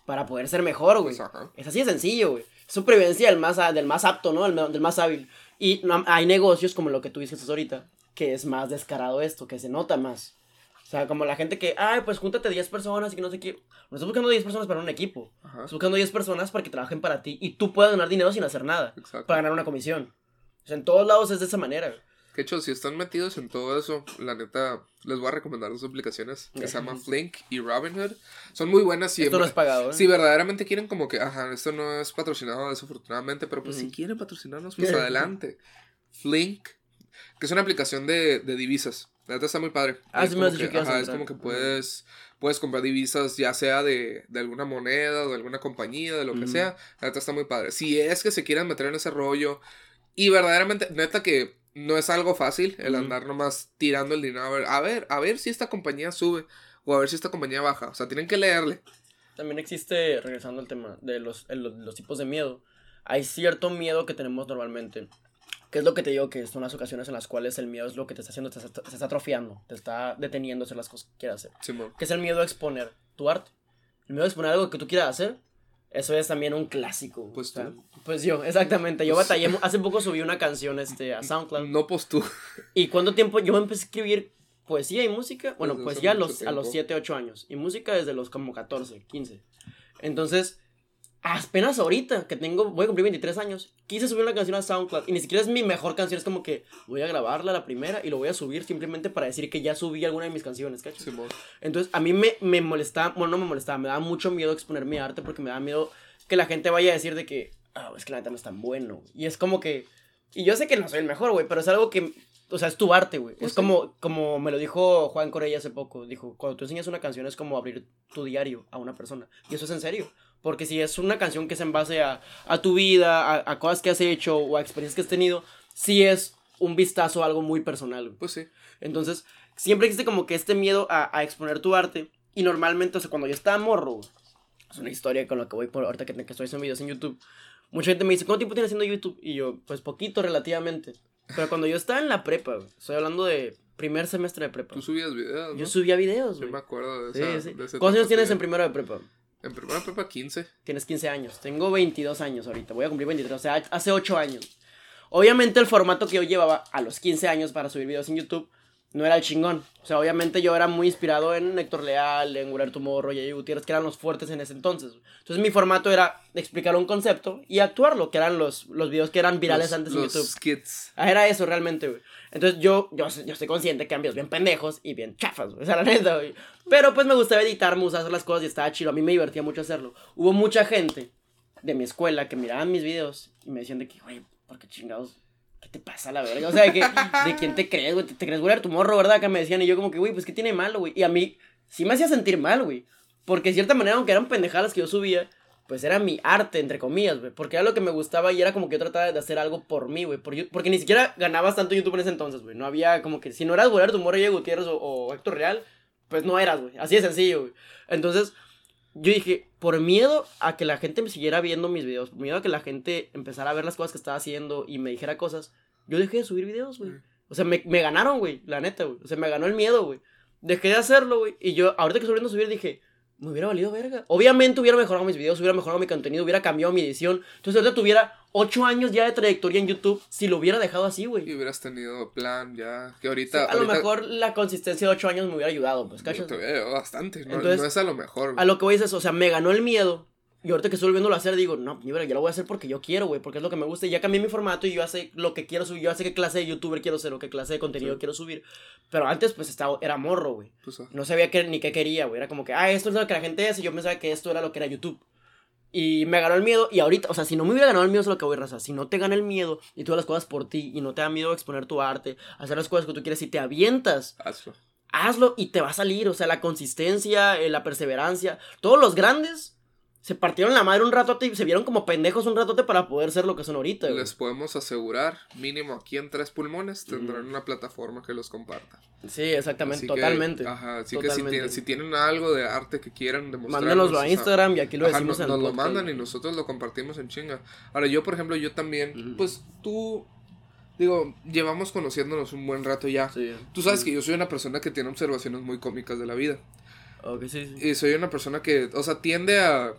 Para poder ser mejor, güey. Pues, es así de sencillo, güey supervivencia del más, del más apto, ¿no? Del, más hábil. Y hay negocios como lo que tú dices ahorita, que es más descarado esto, que se nota más. O sea, como la gente que, ay, pues júntate 10 personas y que no sé qué. No estás buscando 10 personas para un equipo. Estás buscando 10 personas para que trabajen para ti y tú puedas ganar dinero sin hacer nada. Para ganar una comisión. O sea, en todos lados es de esa manera. Que hecho, si están metidos en todo eso, la neta, les voy a recomendar dos aplicaciones que se llaman Flink y Robinhood. Son muy buenas. y esto no es pagado, ¿eh? Si verdaderamente quieren como que, ajá, esto no es patrocinado desafortunadamente, pero pues si quieren patrocinarnos, pues adelante. Flink, que es una aplicación de, de divisas. La neta está muy padre. Ah, es sí como que, ajá, es como que puedes, puedes comprar divisas ya sea de, de alguna moneda o de alguna compañía, de lo que sea. La neta está muy padre. Si es que se quieran meter en ese rollo y verdaderamente, neta que no es algo fácil el Ujú. andar nomás tirando el dinero. A ver, a ver, a ver si esta compañía sube o a ver si esta compañía baja. O sea, tienen que leerle. También existe, regresando al tema de los, el- los, tipos de miedo, hay cierto miedo que tenemos normalmente. Que es lo que te digo, que son las ocasiones en las cuales el miedo es lo que te está haciendo, te está, te está atrofiando, te está deteniendo a hacer las cosas que quieras hacer. Simón. Que es el miedo a exponer tu arte. El miedo a exponer algo que tú quieras hacer, eso es también un clásico. Pues o sea, tú. Pues yo, exactamente. Yo Pues- batallé, hace poco subí una canción este, a SoundCloud. No, pues tú. ¿Y cuánto tiempo yo empecé a escribir poesía y música? Bueno, Desde poesía a los, a los tiempo. 7, 8 años. Y música desde los como 14, 15. Entonces, apenas ahorita que tengo, voy a cumplir 23 años, quise subir una canción a SoundCloud. Y ni siquiera es mi mejor canción, es como que voy a grabarla la primera y lo voy a subir simplemente para decir que ya subí alguna de mis canciones, ¿cachai? Simón. Entonces, a mí me, me molestaba, bueno, no me molestaba, me daba mucho miedo exponer mi arte porque me daba miedo que la gente vaya a decir de que, ah, es que la neta no es tan bueno. Y es como que, y yo sé que no soy el mejor, güey, pero es algo que, o sea, es tu arte, güey. Pues es sí. como, como me lo dijo Juan Corella hace poco, dijo, cuando tú enseñas una canción es como abrir tu diario a una persona. Y eso es en serio. Porque si es una canción que es en base a, a tu vida, a, a cosas que has hecho o a experiencias que has tenido, sí es un vistazo a algo muy personal. Pues sí. Entonces, siempre existe como que este miedo a, a exponer tu arte. Y normalmente, o sea, cuando yo estaba morro, es una historia con la que voy por ahorita que, que estoy haciendo videos en YouTube. Mucha gente me dice, ¿cuánto tiempo tienes haciendo YouTube? Y yo, pues poquito relativamente. Pero cuando yo estaba en la prepa, estoy hablando de primer semestre de prepa. Tú subías videos, ¿no? Yo subía videos, Yo güey. me acuerdo de Sí, esa. sí. de ese ¿Cuántos años tienes en primero de prepa? En primera prepa 15. Tienes 15 años. Tengo 22 años ahorita. Voy a cumplir 23. O sea, hace 8 años. Obviamente el formato que yo llevaba a los 15 años para subir videos en YouTube no era el chingón. O sea, obviamente yo era muy inspirado en Héctor Leal, en Guillermo Tomorro y Gutiérrez, que eran los fuertes en ese entonces. Entonces mi formato era explicar un concepto y actuarlo, que eran los, los videos que eran virales Los- antes en los YouTube. skits. Ah, Era eso realmente, güey. Entonces yo, yo, yo estoy consciente que eran videos bien pendejos y bien chafas, güey. O sea, la neta, güey. Pero pues me gustaba editar, me gustaba hacer las cosas y estaba chido. A mí me divertía mucho hacerlo. Hubo mucha gente de mi escuela que miraban mis videos y me decían de que, güey, ¿por qué chingados? ¿Qué te pasa la verga? O sea, de, que, ¿de quién te crees, güey? ¿Te, crees güey tu morro, verdad? Que me decían y yo como que, güey, pues ¿qué tiene malo, güey? Y a mí sí me hacía sentir mal, güey. Porque de cierta manera, aunque eran pendejadas que yo subía, pues era mi arte, entre comillas, güey. Porque era lo que me gustaba y era como que yo trataba de hacer algo por mí, güey. Por porque ni siquiera ganabas tanto YouTube en ese entonces, güey. No había como que, si no eras Guillermo Tomorro, Diego Gutiérrez o, o Héctor Real, pues no eras, güey. Así de sencillo, güey. Entonces, yo dije, por miedo a que la gente me siguiera viendo mis videos, por miedo a que la gente empezara a ver las cosas que estaba haciendo y me dijera cosas, yo dejé de subir videos, güey. Mm. O sea, me, me ganaron, güey, la neta, güey. O sea, me ganó el miedo, güey. Dejé de hacerlo, güey. Y yo, ahorita que estoy volviendo a subir, dije, me hubiera valido verga. Obviamente hubiera mejorado mis videos, hubiera mejorado mi contenido, hubiera cambiado mi edición. Entonces ahorita tuviera ocho años ya de trayectoria en YouTube si lo hubiera dejado así, güey. Y hubieras tenido plan ya. Que Sí, ahorita. a lo mejor la consistencia de ocho años me hubiera ayudado, pues, ¿cachas? te veo bastante. No, Entonces, no es a lo mejor. A lo que voy es eso, o sea, me ganó el miedo. Y ahorita que estoy volviéndolo a hacer, digo, no, yo lo voy a hacer porque yo quiero, güey, porque es lo que me gusta. Y ya cambié mi formato y yo sé lo que quiero subir, yo sé qué clase de youtuber quiero ser o qué clase de contenido Sí. quiero subir. Pero antes, pues, estaba, era morro, güey. Pues, ah, No sabía qué, ni qué quería, güey. Era como que, ah, esto es lo que la gente hace. Y yo pensaba que esto era lo que era YouTube. Y me ganó el miedo. Y ahorita, o sea, si no me hubiera ganado el miedo, es lo que voy, raza. Si no te gana el miedo y tú las cosas por ti y no te da miedo exponer tu arte, hacer las cosas que tú quieres y te avientas hazlo. hazlo y te va a salir. O sea, la consistencia, eh, la perseverancia. Todos los grandes se partieron la madre un ratote y se vieron como pendejos un ratote para poder ser lo que son ahorita. güey. Les podemos asegurar, mínimo aquí en Tres Pulmones, tendrán una plataforma que los comparta. Sí, exactamente, Así que, totalmente. ajá, así que si tienen, si tienen algo de arte que quieran demostrar. Mándenoslo a Instagram y aquí lo Ajá, decimos nos, en el nos lo mandan y nosotros lo compartimos en chinga. Ahora, yo, por ejemplo, yo también, pues tú, digo, llevamos conociéndonos un buen rato ya. Sí. Tú sabes que yo soy una persona que tiene observaciones muy cómicas de la vida. Ok, sí, sí. Y soy una persona que, o sea, tiende a.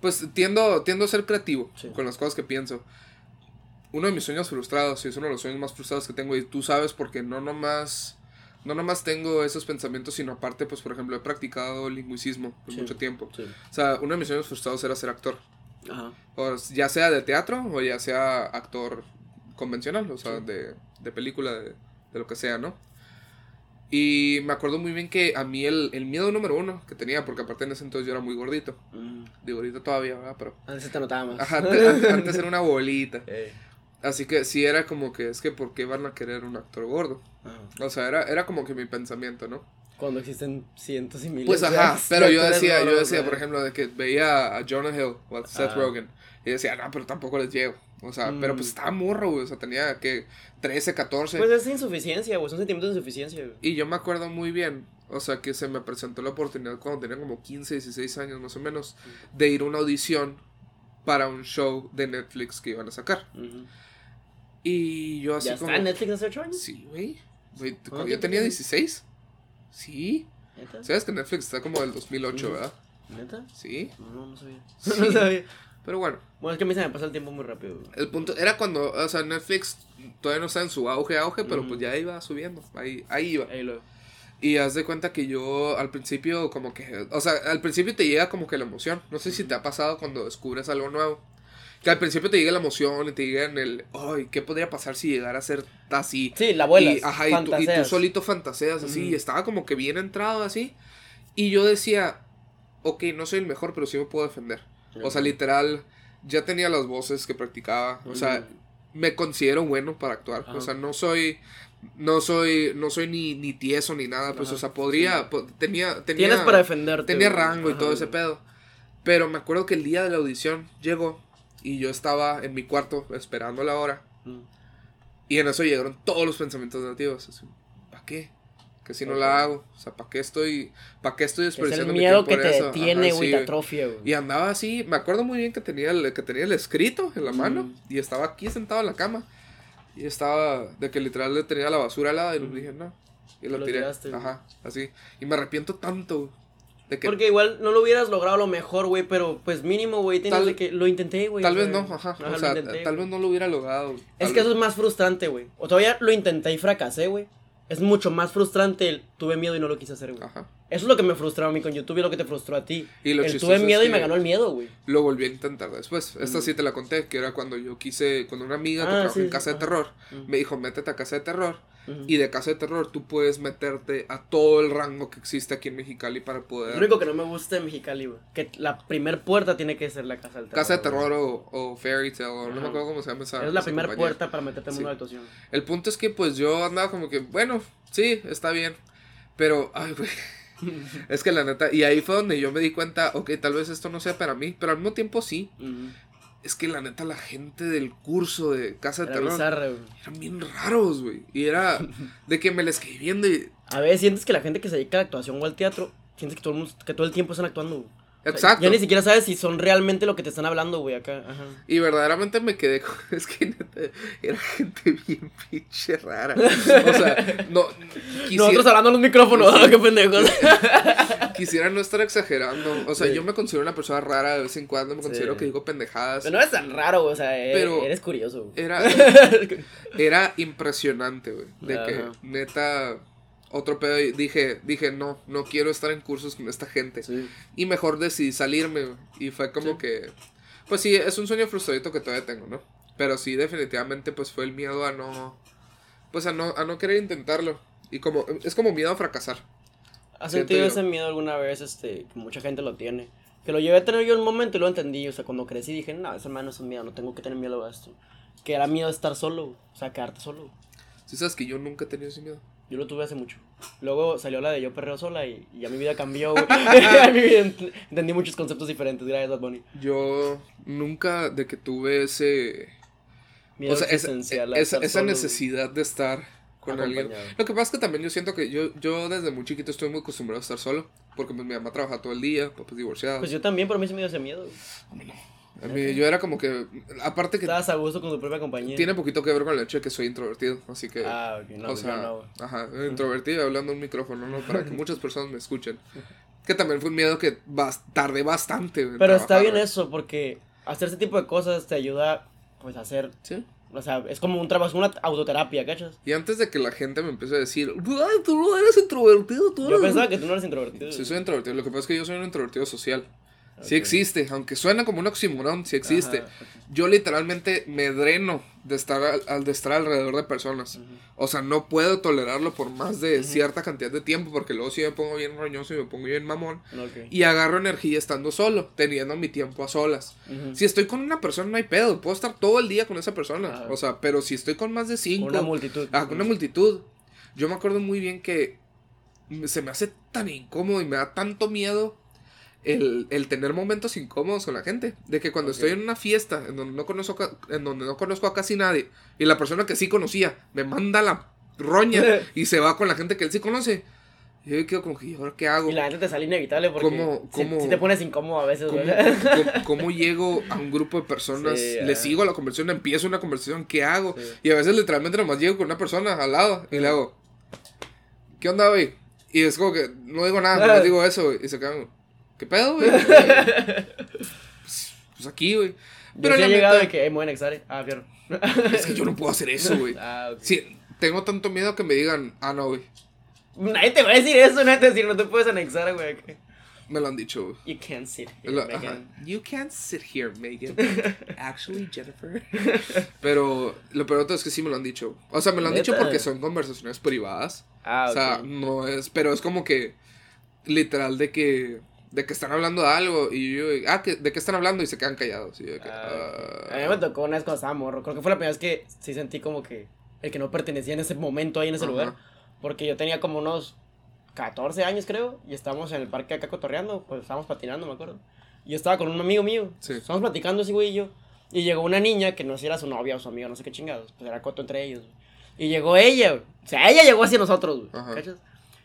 Pues tiendo, tiendo a ser creativo Sí. con las cosas que pienso. Uno de mis sueños frustrados, y es uno de los sueños más frustrados que tengo, y tú sabes porque no nomás. No nomás tengo esos pensamientos, sino aparte, pues por ejemplo, he practicado lingüicismo por Sí. mucho tiempo. Sí. O sea, uno de mis sueños frustrados era ser actor. Ajá. O ya sea de teatro o ya sea actor convencional, o sea, de, de película, de, de lo que sea, ¿no? Y me acuerdo muy bien que a mí el, el miedo número uno que tenía, porque aparte en ese entonces yo era muy gordito, Mm. digo ahorita todavía, ¿verdad? Pero... Antes te notaba más. Ajá, antes, antes era una bolita. Eh, Así que sí era como que es que ¿por qué van a querer un actor gordo? O sea, era, era como que mi pensamiento, ¿no? Cuando existen cientos y miles Pues ajá, pero yo decía, yo decía, por ejemplo, de que veía a Jonah Hill o a Seth Ah. Rogen y decía, no, pero tampoco les llego. O sea, pero pues Mm. estaba morro, güey, o sea, tenía que 13, 14. Pues es insuficiencia, güey, son sentimientos de insuficiencia, güey. Y yo me acuerdo muy bien, o sea, que se me presentó la oportunidad cuando tenía como 15, 16 años más o menos, de ir a una audición para un show de Netflix que iban a sacar. Y yo así ¿Ya como... está en Netflix hace ocho años? Sí, güey. ¿Cuánto yo tenía tiempo 16. Sí. ¿Neta? ¿Sabes que Netflix está como del 2008, Ujú. verdad? ¿Neta? Sí. No, no, sabía. Sí. No sabía. Pero bueno, Bueno, es que a mí se me pasa el tiempo muy rápido, el punto era cuando, o sea, Netflix todavía no está en su auge, auge, pero pues ya iba subiendo. Ahí, ahí iba. Ahí lo... Y haz de cuenta que yo al principio como que, o sea, al principio te llega como que la emoción. No sé si te ha pasado cuando descubres algo nuevo. Que al principio te llega la emoción y te llega en el, ay, ¿qué podría pasar si llegara a ser así? Sí, la abuela. Y, ajá, y tú, y tú solito fantaseas así, Ujú. y estaba como que bien entrado así. Y yo decía, ok, no soy el mejor, pero sí me puedo defender. O sea, literal, ya tenía las voces que practicaba. O sea, me considero bueno para actuar. Ajá. O sea, no soy, no soy, no soy ni, ni tieso ni nada. Pues, Ajá, o sea, podría, sí. po- tenía, tenía, Tienes para defenderte. tenía rango y Ajá. todo ese pedo. Pero me acuerdo que el día de la audición llegó y yo estaba en mi cuarto esperando la hora. Mm. Y en eso llegaron todos los pensamientos negativos. ¿Para qué? Que si no Ok. la hago. O sea, ¿para qué estoy, para qué estoy Es el desperdiciando mi miedo tiempo que te eso? detiene, güey, sí, te atrofia, güey. Y andaba así, me acuerdo muy bien que tenía el, que tenía el escrito en la mano Mm. y estaba aquí sentado en la cama. Y estaba de que literal le tenía la basura al lado y Mm. dije, no. Y Lo lo tiré. tiraste. Ajá, así. Y me arrepiento tanto de que Porque igual no lo hubieras logrado lo mejor, güey, pero pues mínimo, güey, tienes Tal- de que lo intenté, güey. tal vez no, ajá. ajá, o lo sea, intenté, tal vez no lo hubiera logrado. Es que vez. eso es más frustrante, güey. O todavía lo intenté y fracasé, güey. Es mucho más frustrante el tuve miedo y no lo quise hacer, güey. Ajá. Eso es lo que me frustró a mí con YouTube y lo que te frustró a ti. Y lo el tuve es miedo y me ganó el miedo, güey. Lo volví a intentar después. Esta Mm. sí te la conté, que era cuando yo quise, cuando una amiga que Ah, trabaja sí, en sí, casa de ajá. terror, Mm. me dijo, métete a casa de terror. Y de casa de terror tú puedes meterte a todo el rango que existe aquí en Mexicali para poder... Lo único que no me gusta de Mexicali, güey. Que la primer puerta tiene que ser la casa del terror. Casa de terror o, o Fairy Tale, o no me acuerdo cómo se llama esa Es la primera puerta para meterte en Sí. una actuación. El punto es que pues yo andaba como que, bueno, sí, está bien. Pero, ay, güey. Es que la neta, y ahí fue donde yo me di cuenta, ok, tal vez esto no sea para mí, pero al mismo tiempo sí. Es que la neta, la gente del curso de Casa de Terror bizarra, eran bien raros, güey. Y era de que me la escribí viendo y. A veces sientes que la gente que se dedica a la actuación o al teatro, sientes que todo el, mundo, que todo el tiempo están actuando, güey. Exacto. Ya ni siquiera sabes si son realmente lo que te están hablando, güey, acá. Ajá. Y verdaderamente me quedé con. Es que neta, era gente bien pinche rara. O sea, no. quisiera- Nosotros hablando en los micrófonos, Sí. qué pendejos. Quisiera no estar exagerando. O sea, Sí. yo me considero una persona rara de vez en cuando. Me considero Sí. que digo pendejadas. Pero no es tan raro, güey, o sea, e- Pero- eres curioso, güey. Era, era impresionante, güey. De que, neta, otro pedo. y Dije, dije, no, no quiero estar en cursos con esta gente. Sí. Y mejor decidí salirme. Y fue como Sí. que. Pues sí, es un sueño frustradito que todavía tengo, ¿no? Pero sí, definitivamente, pues fue el miedo a no. Pues a no, a no querer intentarlo. Y como. Es como miedo a fracasar. ¿Has sentido ese miedo alguna vez, este, que mucha gente lo tiene? Que lo llevé a tener yo un momento y lo entendí, o sea, cuando crecí dije, no, ese man no es un miedo, no tengo que tener miedo a esto. Que era miedo a estar solo, o sea, quedarte solo. Si sabes que yo nunca he tenido ese miedo. Yo lo tuve hace mucho. Luego salió la de yo perreo sola y, y ya mi vida cambió, güey. Ya mi vida ent- entendí muchos conceptos diferentes, gracias Bad Bunny. Yo nunca de que tuve ese. Miedo o sea, esa, esa, necesidad de estar con alguien. Lo que pasa es que también yo siento que yo, yo desde muy chiquito estoy muy acostumbrado a estar solo. Porque pues, mi mamá trabaja todo el día, papá es divorciado. Pues yo también, pero a mí se me dio ese miedo. güey. A mí- yo era como que. Aparte que Estabas a gusto con tu propia compañía. tiene poquito que ver con el hecho de que soy introvertido. Así que. Ah, ok, no, o pues sea, yo no, güey. ajá, introvertido hablando a un micrófono, ¿no? Para que muchas personas me escuchen. Que también fue un miedo que bas- tardé bastante. en Pero está trabajar, bien güey. eso, porque hacer ese tipo de cosas te ayuda, pues, a hacer, Sí. o sea, es como un trabajo, una autoterapia, ¿cachas? Y antes de que la gente me empiece a decir, ay, tú no eres introvertido, tú Yo eres-". pensaba que tú no eres introvertido. Sí, soy introvertido. Lo que pasa es que yo soy un introvertido social. Sí existe, aunque suena como un oxímoron, sí existe. Ajá. Yo literalmente me dreno de estar al, de estar alrededor de personas. O sea, no puedo tolerarlo por más de cierta cantidad de tiempo porque luego sí me pongo bien roñoso y me pongo bien mamón. Y agarro energía estando solo, teniendo mi tiempo a solas. Si estoy con una persona no hay pedo, puedo estar todo el día con esa persona. O sea, pero si estoy con más de cinco, Una multitud. ah, con una multitud, yo me acuerdo muy bien que se me hace tan incómodo y me da tanto miedo el, el tener momentos incómodos con la gente. De que cuando estoy en una fiesta en donde, no conozco, en donde no conozco a casi nadie y la persona que sí conocía me manda la roña y se va con la gente que él sí conoce. Yo me quedo como que, ¿y ahora qué hago? Y la gente te sale inevitable porque ¿Cómo- cómo- sí te pones incómodo a veces, ¿Cómo, cómo- cómo llego a un grupo de personas? Sí, le ah. sigo la conversación, empiezo una conversación, ¿qué hago? Sí. Y a veces literalmente nomás llego con una persona al lado y le hago, ¿qué onda, güey? Y es como que no digo nada, nomás digo eso. Y se quedan, ¿qué pedo, güey? pues, pues aquí, güey. Yo Pero la he llegado neta, de que, me voy a anexar, eh. Ah, fierro. es que yo no puedo hacer eso, güey. Ah. Sí, tengo tanto miedo que me digan, ah, no, güey. Nadie te va a decir eso, nadie te va a decir, no te puedes anexar, güey. Me lo han dicho, güey. You can't sit here, Lo- Megan. ajá. You can't sit here, Megan. Actually, Jennifer. Pero lo peor es que sí me lo han dicho. O sea, me lo han dicho porque son conversaciones privadas. Ah, O sea, no es. Pero es como que. Literal de que. De que están hablando de algo. Y yo. Ah, ¿que- ¿de qué están hablando? Y se quedan callados. Y yo que, Ah, ah. A mí me tocó una vez cuando estaba morro. Creo que fue la primera vez que sí sentí como que el que no pertenecía en ese momento ahí en ese lugar. Porque yo tenía como unos 14 años, creo. Y estábamos en el parque acá cotorreando. Pues estábamos patinando, me acuerdo. Y yo estaba con un amigo mío. Sí. Estábamos platicando ese güey y yo. Y llegó una niña que no sé si era su novia o su amiga, no sé qué chingados. Pues era coto entre ellos. Y llegó ella. O sea, ella llegó hacia nosotros, güey.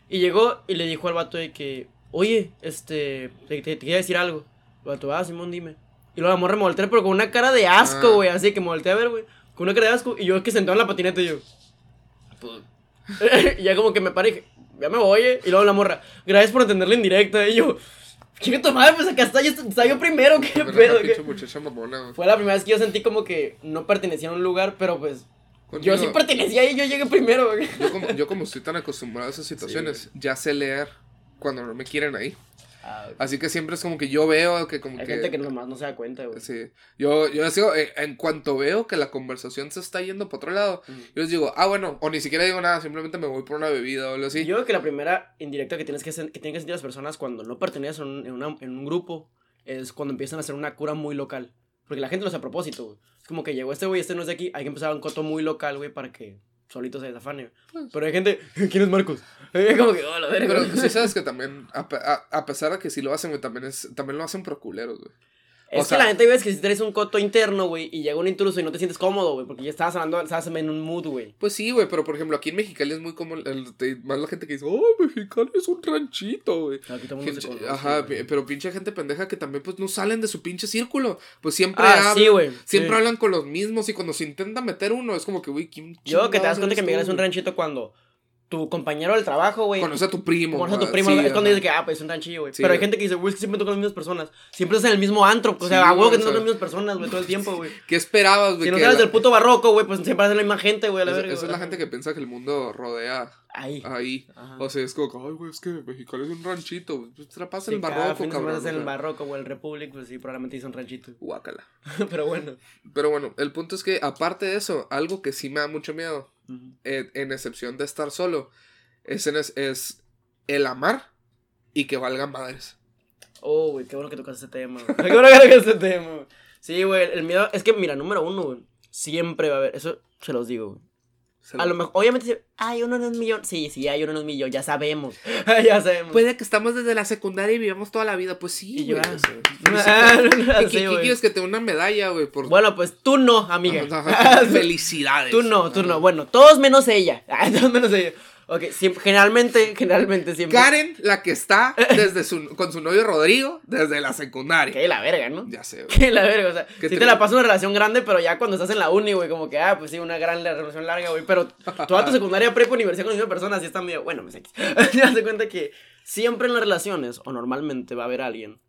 Y llegó y le dijo al vato de que, oye, este, te, te, te quería decir algo. Vato, ah, Simón, dime. Y luego la morra me volteé, pero con una cara de asco, Ah. güey. Así que me volteé a ver, güey. Con una cara de asco. Y yo que sentado en la patineta y yo. y ya como que me paré y dije, ya me voy, eh. Y luego la morra, gracias por entenderla en directa. Y yo, tu madre, pues acá está, yo, está yo primero, qué pedo. qué?". pinche muchacha mamona, güey. Fue la primera vez que yo sentí como que no pertenecía a un lugar, pero pues. Yo sí pertenecía y yo llegué primero, güey. yo como, yo como estoy tan acostumbrado a esas situaciones, ya sé leer cuando no me quieren ahí. Así que siempre es como que yo veo que como Hay que... gente que nomás no se da cuenta, güey. Sí. Yo, yo les digo, eh, en cuanto veo que la conversación se está yendo para otro lado, Ujú. yo les digo, ah, bueno, o ni siquiera digo nada, simplemente me voy por una bebida o algo así. Yo creo que la primera indirecta que tienes que, sen- que tienen que sentir las personas cuando no un- en, una- en un grupo es cuando empiezan a hacer una cura muy local. Porque la gente lo hace a propósito, güey. Es como que llegó este güey, este no es de aquí, hay que empezar un coto muy local, güey, para que solito se desafane. güey. Pero hay gente, ¿quién es Marcos? Es como que, oh, la verga. Pero sí sabes que también, a, pe- a- a pesar de que sí lo hacen, güey, también, es, también lo hacen por culeros, güey. Es o que la gente, güey, es que si traes un coto interno, güey, y llega un intruso y no te sientes cómodo, güey, porque ya estabas hablando, estabas en un mood, güey. Pues sí, güey, pero por ejemplo, aquí en Mexicali es muy común, más la gente que dice, oh, Mexicali es un ranchito, güey. Aquí todo el mundo se conoce, Ajá, pero pinche gente pendeja que también pues no salen de su pinche círculo. Pues siempre Ah, hablan, sí, siempre sí. hablan con los mismos y cuando se intenta meter uno es como que, güey, ¿quién Yo que te das cuenta que Miguel es un ranchito cuando tu compañero del trabajo, güey. Conoce a tu primo. Conoce a tu ah, primo, sí, es cuando dices que, ah, pues es un ranchillo, güey. Sí, Pero hay gente que dice, güey, es que siempre toco con las mismas personas. Siempre estás en el mismo antro, o sea, Sí, a huevo que no son las mismas personas, güey, todo el tiempo, güey. ¿Qué esperabas, güey? Si no sales la- del puto barroco, güey, pues siempre eres la misma gente, güey, a la esa, verga. esa es güey. la gente que piensa que el mundo rodea Ahí. ahí. Ajá. O sea, es como, que, ay, güey, es que Mexicali es un ranchito. Pues te la pasa Sí, en cada barroco, cabrón. en el barroco o el Republic, pues sí, probablemente hizo un ranchito. guácala. Pero bueno. Pero bueno, el punto es que, aparte de eso, algo que sí me da mucho miedo, En excepción de estar solo, es, en es, es el amar y que valgan madres. Oh, güey, qué bueno que tocas ese tema, güey. Qué bueno que tocas ese tema, güey. Sí, güey, el miedo, es que, mira, número uno, güey, siempre va a haber, eso se los digo, güey. Se A lo mejor, obviamente, hay uno en un millón. Sí, sí, hay uno en un millón, ya sabemos. ya sabemos. Puede que estamos desde la secundaria y vivamos toda la vida. Pues sí, Y yo, güey. ¿Qué, quieres que te dé una medalla, güey? Por... Bueno, pues tú no, amiga. Felicidades. tú no, tú no. Bueno, todos menos ella. Todos menos ella. Ok, siempre, generalmente, generalmente siempre. Karen, la que está desde su, con su novio Rodrigo desde la secundaria. Que la verga, ¿no? Ya sé, güey. Que la verga, o sea, sí te la pasas una relación grande, pero ya cuando estás en la uni, güey, como que, ah, pues sí, una gran la- relación larga, güey, pero toda tu secundaria, prepa, universidad con la misma persona, así está medio, bueno, me sé. Te das cuenta que siempre en las relaciones, o normalmente va a haber alguien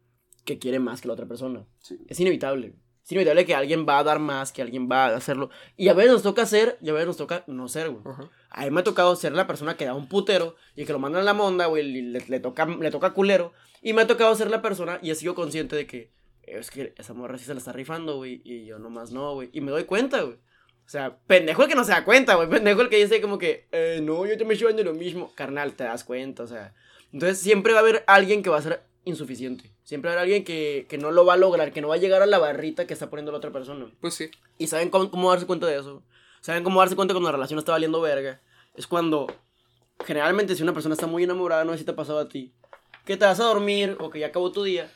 que quiere más que la otra persona. Sí. Es inevitable. Es inevitable que alguien va a dar más, que alguien va a hacerlo. Y a veces nos toca ser, y a veces nos toca no ser, güey. A mí me ha tocado ser la persona que da un putero y que lo mandan a la monda, güey, y le, le toca, le toca culero. Y me ha tocado ser la persona y he sido consciente de que es que esa morra sí se la está rifando, güey, y yo nomás no, güey. Y me doy cuenta, güey. O sea, pendejo el que no se da cuenta, güey. Pendejo el que dice como que, eh, no, yo te me estoy dando lo mismo. Carnal, te das cuenta, o sea. Entonces siempre va a haber alguien que va a ser insuficiente. Siempre haber alguien que, que no lo va a lograr, que no va a llegar a la barrita que está poniendo la otra persona. Pues sí. ¿Y saben cómo, cómo darse cuenta de eso? ¿Saben cómo darse cuenta cuando la relación está valiendo verga? Es cuando, generalmente, si una persona está muy enamorada, no sé si te ha pasado a ti, que te vas a dormir o que ya acabó tu día,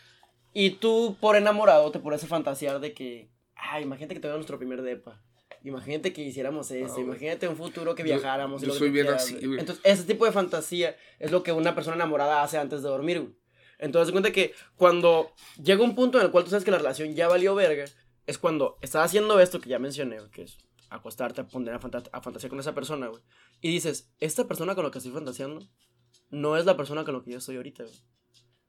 y tú, por enamorado, te pones a fantasear de que, ay, imagínate que te nuestro primer depa. Imagínate que hiciéramos eso, imagínate un futuro que viajáramos. yo que soy bien así. Entonces, ese tipo de fantasía es lo que una persona enamorada hace antes de dormir, güey. Entonces, cuenta que cuando llega un punto en el cual tú sabes que la relación ya valió verga, es cuando estás haciendo esto que ya mencioné, que es acostarte a poner a, fanta- a fantasear con esa persona, güey. Y dices, esta persona con la que estoy fantaseando no es la persona con la que yo estoy ahorita, güey.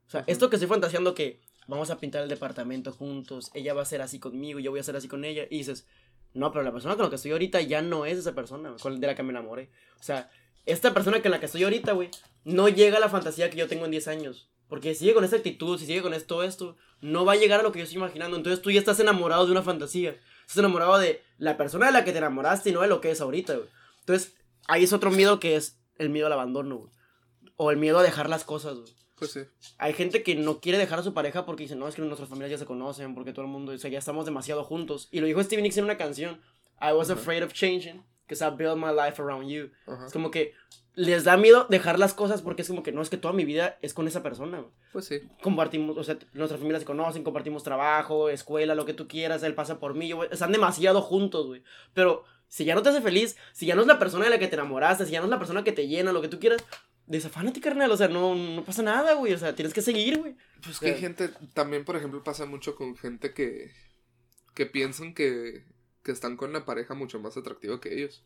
O sea, Ujú. esto que estoy fantaseando que vamos a pintar el departamento juntos, ella va a ser así conmigo, yo voy a ser así con ella, y dices, no, pero la persona con la que estoy ahorita ya no es esa persona güey, con de la que me enamoré. O sea, esta persona con la que estoy ahorita, güey, no llega a la fantasía que yo tengo en 10 años. Porque si sigue con esta actitud, si sigue con esto, esto, no va a llegar a lo que yo estoy imaginando. Entonces tú ya estás enamorado de una fantasía. Estás enamorado de la persona de la que te enamoraste y no de lo que es ahorita, güey. Entonces, ahí es otro miedo que es el miedo al abandono, güey. O el miedo a dejar las cosas, güey. Pues sí. Hay gente que no quiere dejar a su pareja porque dice, no, es que nuestras familias ya se conocen, porque todo el mundo, o sea, ya estamos demasiado juntos. Y lo dijo Stevie Nicks en una canción, I was afraid of changing, because I built my life around you. Ajá. Es como que les da miedo dejar las cosas porque es como que no, es que toda mi vida es con esa persona. Pues sí. Compartimos, o sea, nuestras familias se conocen, compartimos trabajo, escuela, lo que tú quieras, él pasa por mí, yo, están demasiado juntos, güey. Pero si ya no te hace feliz, si ya no es la persona de la que te enamoraste, si ya no es la persona que te llena, lo que tú quieras, desafánate, carnal, o sea, no, no pasa nada, güey, o sea, tienes que seguir, güey. Pues que hay gente, también por ejemplo pasa mucho con gente que, que piensan que, que están con una pareja mucho más atractiva que ellos.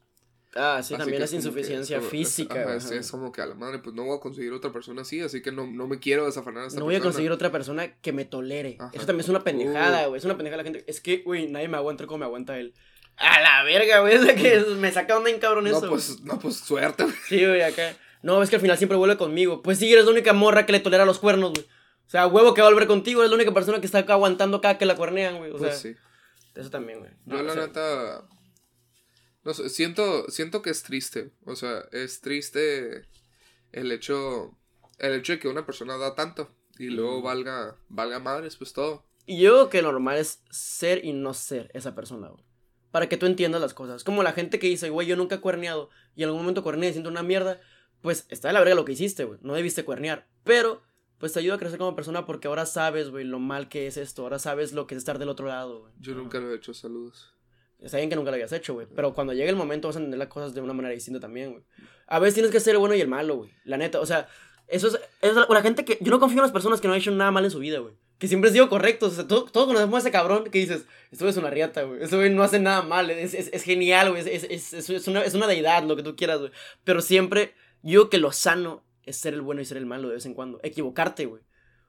Ah, sí, Así también es que insuficiencia física. ajá, es, ajá. es como que a la madre, pues no voy a conseguir otra persona así, así que no, no me quiero desafanar a esta No voy a conseguir otra persona que me tolere. Ajá. Eso también es una pendejada, güey. Es una pendejada la gente. Es que, güey, nadie me aguanta como me aguanta él. A la verga, güey. Es que me saca onda en cabrón eso. No, pues, no, pues suerte, güey. Sí, güey, acá. No, es que al final siempre vuelve conmigo. Pues sí, eres la única morra que le tolera los cuernos, güey. O sea, huevo que va a volver contigo. Eres la única persona que está acá aguantando acá que la cuernean, güey. O Pues sea, sí. Eso también, güey. Yo No, la o sea, neta. No sé, siento, siento que es triste. O sea, es triste el hecho. El hecho de que una persona da tanto. Y luego valga. Valga madres, pues todo. Y yo creo que lo normal es ser y no ser esa persona, güey. Para que tú entiendas las cosas. Como la gente que dice, güey, yo nunca he cuerneado. Y en algún momento cuerneé y siento una mierda. Pues está de la verga lo que hiciste, güey. No debiste cuernear. Pero, pues te ayuda a crecer como persona porque ahora sabes, güey, lo mal que es esto. Ahora sabes lo que es estar del otro lado, güey. Yo nunca lo he hecho, saludos. Está bien que nunca lo hayas hecho, güey. Pero cuando llegue el momento vas a entender las cosas de una manera distinta también, güey. A veces tienes que ser el bueno y el malo, güey. La neta, o sea, eso es, es la, la gente que. Yo no confío en las personas que no han hecho nada mal en su vida, güey. Que siempre han sido correctos. O sea, todo- todos conocemos a ese cabrón que dices, esto es una riata, güey. Eso, güey, no hace nada mal. Es, es, es genial, güey. Es, es, es, es una, es una deidad, lo que tú quieras, güey. Pero siempre, yo que lo sano es ser el bueno y ser el malo de vez en cuando. Equivocarte, güey.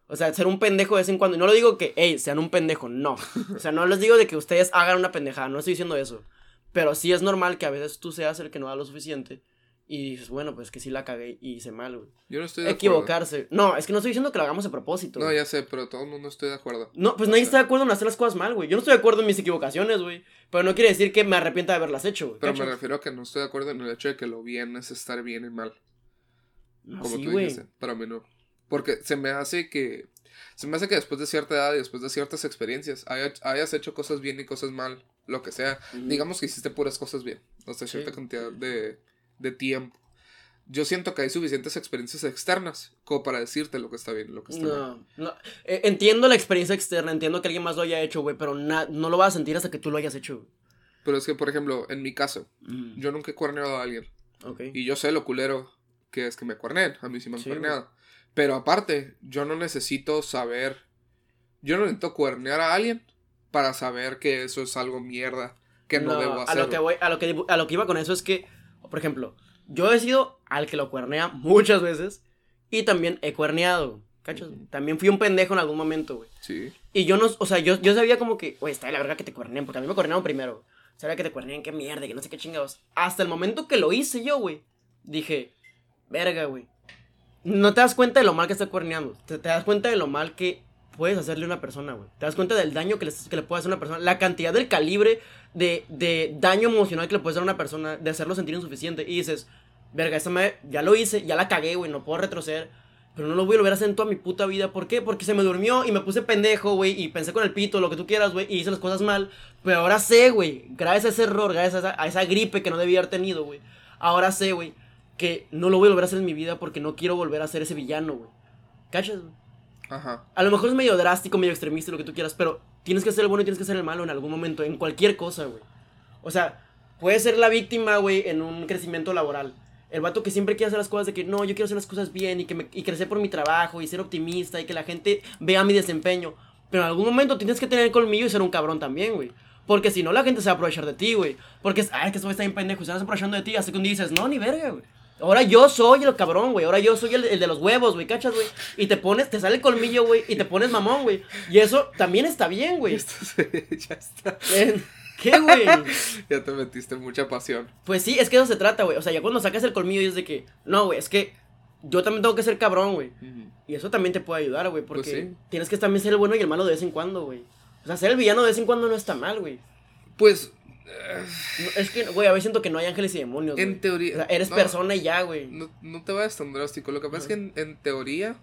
O sea, ser un pendejo de vez en cuando. Y no lo digo que, hey, sean un pendejo, no. O sea, no les digo de que ustedes hagan una pendejada, no estoy diciendo eso. Pero sí es normal que a veces tú seas el que no da lo suficiente. Y dices, bueno, pues que sí la cagué y hice mal, güey. Yo no estoy de acuerdo. Equivocarse. No, es que no estoy diciendo que lo hagamos a propósito. No, güey. ya sé, pero todo el mundo estoy de acuerdo. No, pues O nadie sea, está de acuerdo en hacer las cosas mal, güey. Yo no estoy de acuerdo en mis equivocaciones, güey. Pero no quiere decir que me arrepienta de haberlas hecho, güey. Pero me refiero a que no estoy de acuerdo en el hecho de que lo bien es estar bien y mal. No, Como Ah, sí, tú dijiste. Para mí no. Porque se me hace que. Se me hace que después de cierta edad y después de ciertas experiencias haya- hayas hecho cosas bien y cosas mal, lo que sea. Ujú. Digamos que hiciste puras cosas bien. Sí. cierta cantidad de, de tiempo. Yo siento que hay suficientes experiencias externas como para decirte lo que está bien lo que está mal. No, no. Eh, entiendo la experiencia externa, entiendo que alguien más lo haya hecho, güey, pero na- no lo vas a sentir hasta que tú lo hayas hecho, güey. Pero es que, por ejemplo, en mi caso, Mm, yo nunca he cuerneado a alguien. Ok. Y yo sé lo culero que es que me cuerneen. A mí sí me han Sí, cuerneado. Pero aparte, yo no necesito saber. Yo no necesito cuernear a alguien para saber que eso es algo mierda que no, debo hacer. A lo que voy, a lo que, a lo que iba con eso es que, por ejemplo, yo he sido al que lo cuernea muchas veces y también he cuerneado. ¿Cachas? También fui un pendejo en algún momento, güey. Sí. Y yo no, o sea, yo, yo sabía como que, güey, está de la verga que te cuerneen, porque a mí me cuernearon primero. Sabía que te cuerneen, qué mierda, que no sé qué chingados. Hasta el momento que lo hice yo, güey, dije, verga, güey. No te das cuenta de lo mal que está cuerneando. Te, te das cuenta de lo mal que puedes hacerle a una persona, güey. Te das cuenta del daño que le, que le puede hacer a una persona. La cantidad del calibre de, de daño emocional que le puedes dar a una persona, de hacerlo sentir insuficiente. Y dices, verga, esta madre, ya lo hice, ya la cagué, güey, no puedo retroceder. Pero no lo voy a volver a hacer en toda mi puta vida. ¿Por qué? Porque se me durmió y me puse pendejo, güey. Y pensé con el pito, lo que tú quieras, güey. Y hice las cosas mal. Pero ahora sé, güey. Gracias a ese error, gracias a esa, a esa gripe que no debía haber tenido, güey. Ahora sé, güey. Que no lo voy a volver a hacer en mi vida porque no quiero volver a ser ese villano, güey. ¿Cachas, güey? Ajá. A lo mejor es medio drástico, medio extremista, lo que tú quieras. Pero tienes que ser el bueno y tienes que ser el malo en algún momento. En cualquier cosa, güey. O sea, puedes ser la víctima, güey, en un crecimiento laboral. El vato que siempre quiere hacer las cosas de que no, yo quiero hacer las cosas bien y, que me, y crecer por mi trabajo y ser optimista y que la gente vea mi desempeño. Pero en algún momento tienes que tener colmillo y ser un cabrón también, güey. Porque si no, la gente se va a aprovechar de ti, güey. Porque, es, ay, que esto está bien pendejo se van aprovechando de ti. Hasta que un día dices, no, ni verga, güey. Ahora yo soy el cabrón, güey. Ahora yo soy el, el de los huevos, güey. ¿Cachas, güey? Y te pones, te sale el colmillo, güey. Y te pones mamón, güey. Y eso también está bien, güey. Ya está. Eh, ¿Qué, güey? Ya te metiste mucha pasión. Pues sí, es que eso se trata, güey. O sea, ya cuando sacas el colmillo y es de que, no, güey, es que yo también tengo que ser cabrón, güey. Y eso también te puede ayudar, güey, porque Pues sí. tienes que también ser el bueno y el malo de vez en cuando, güey. O sea, ser el villano de vez en cuando no está mal, güey. Pues, es que, güey, a veces siento que no hay ángeles y demonios, en teoría. O sea, eres no, persona y ya, güey. No, no te vayas tan drástico. Lo que pasa es que en, en teoría,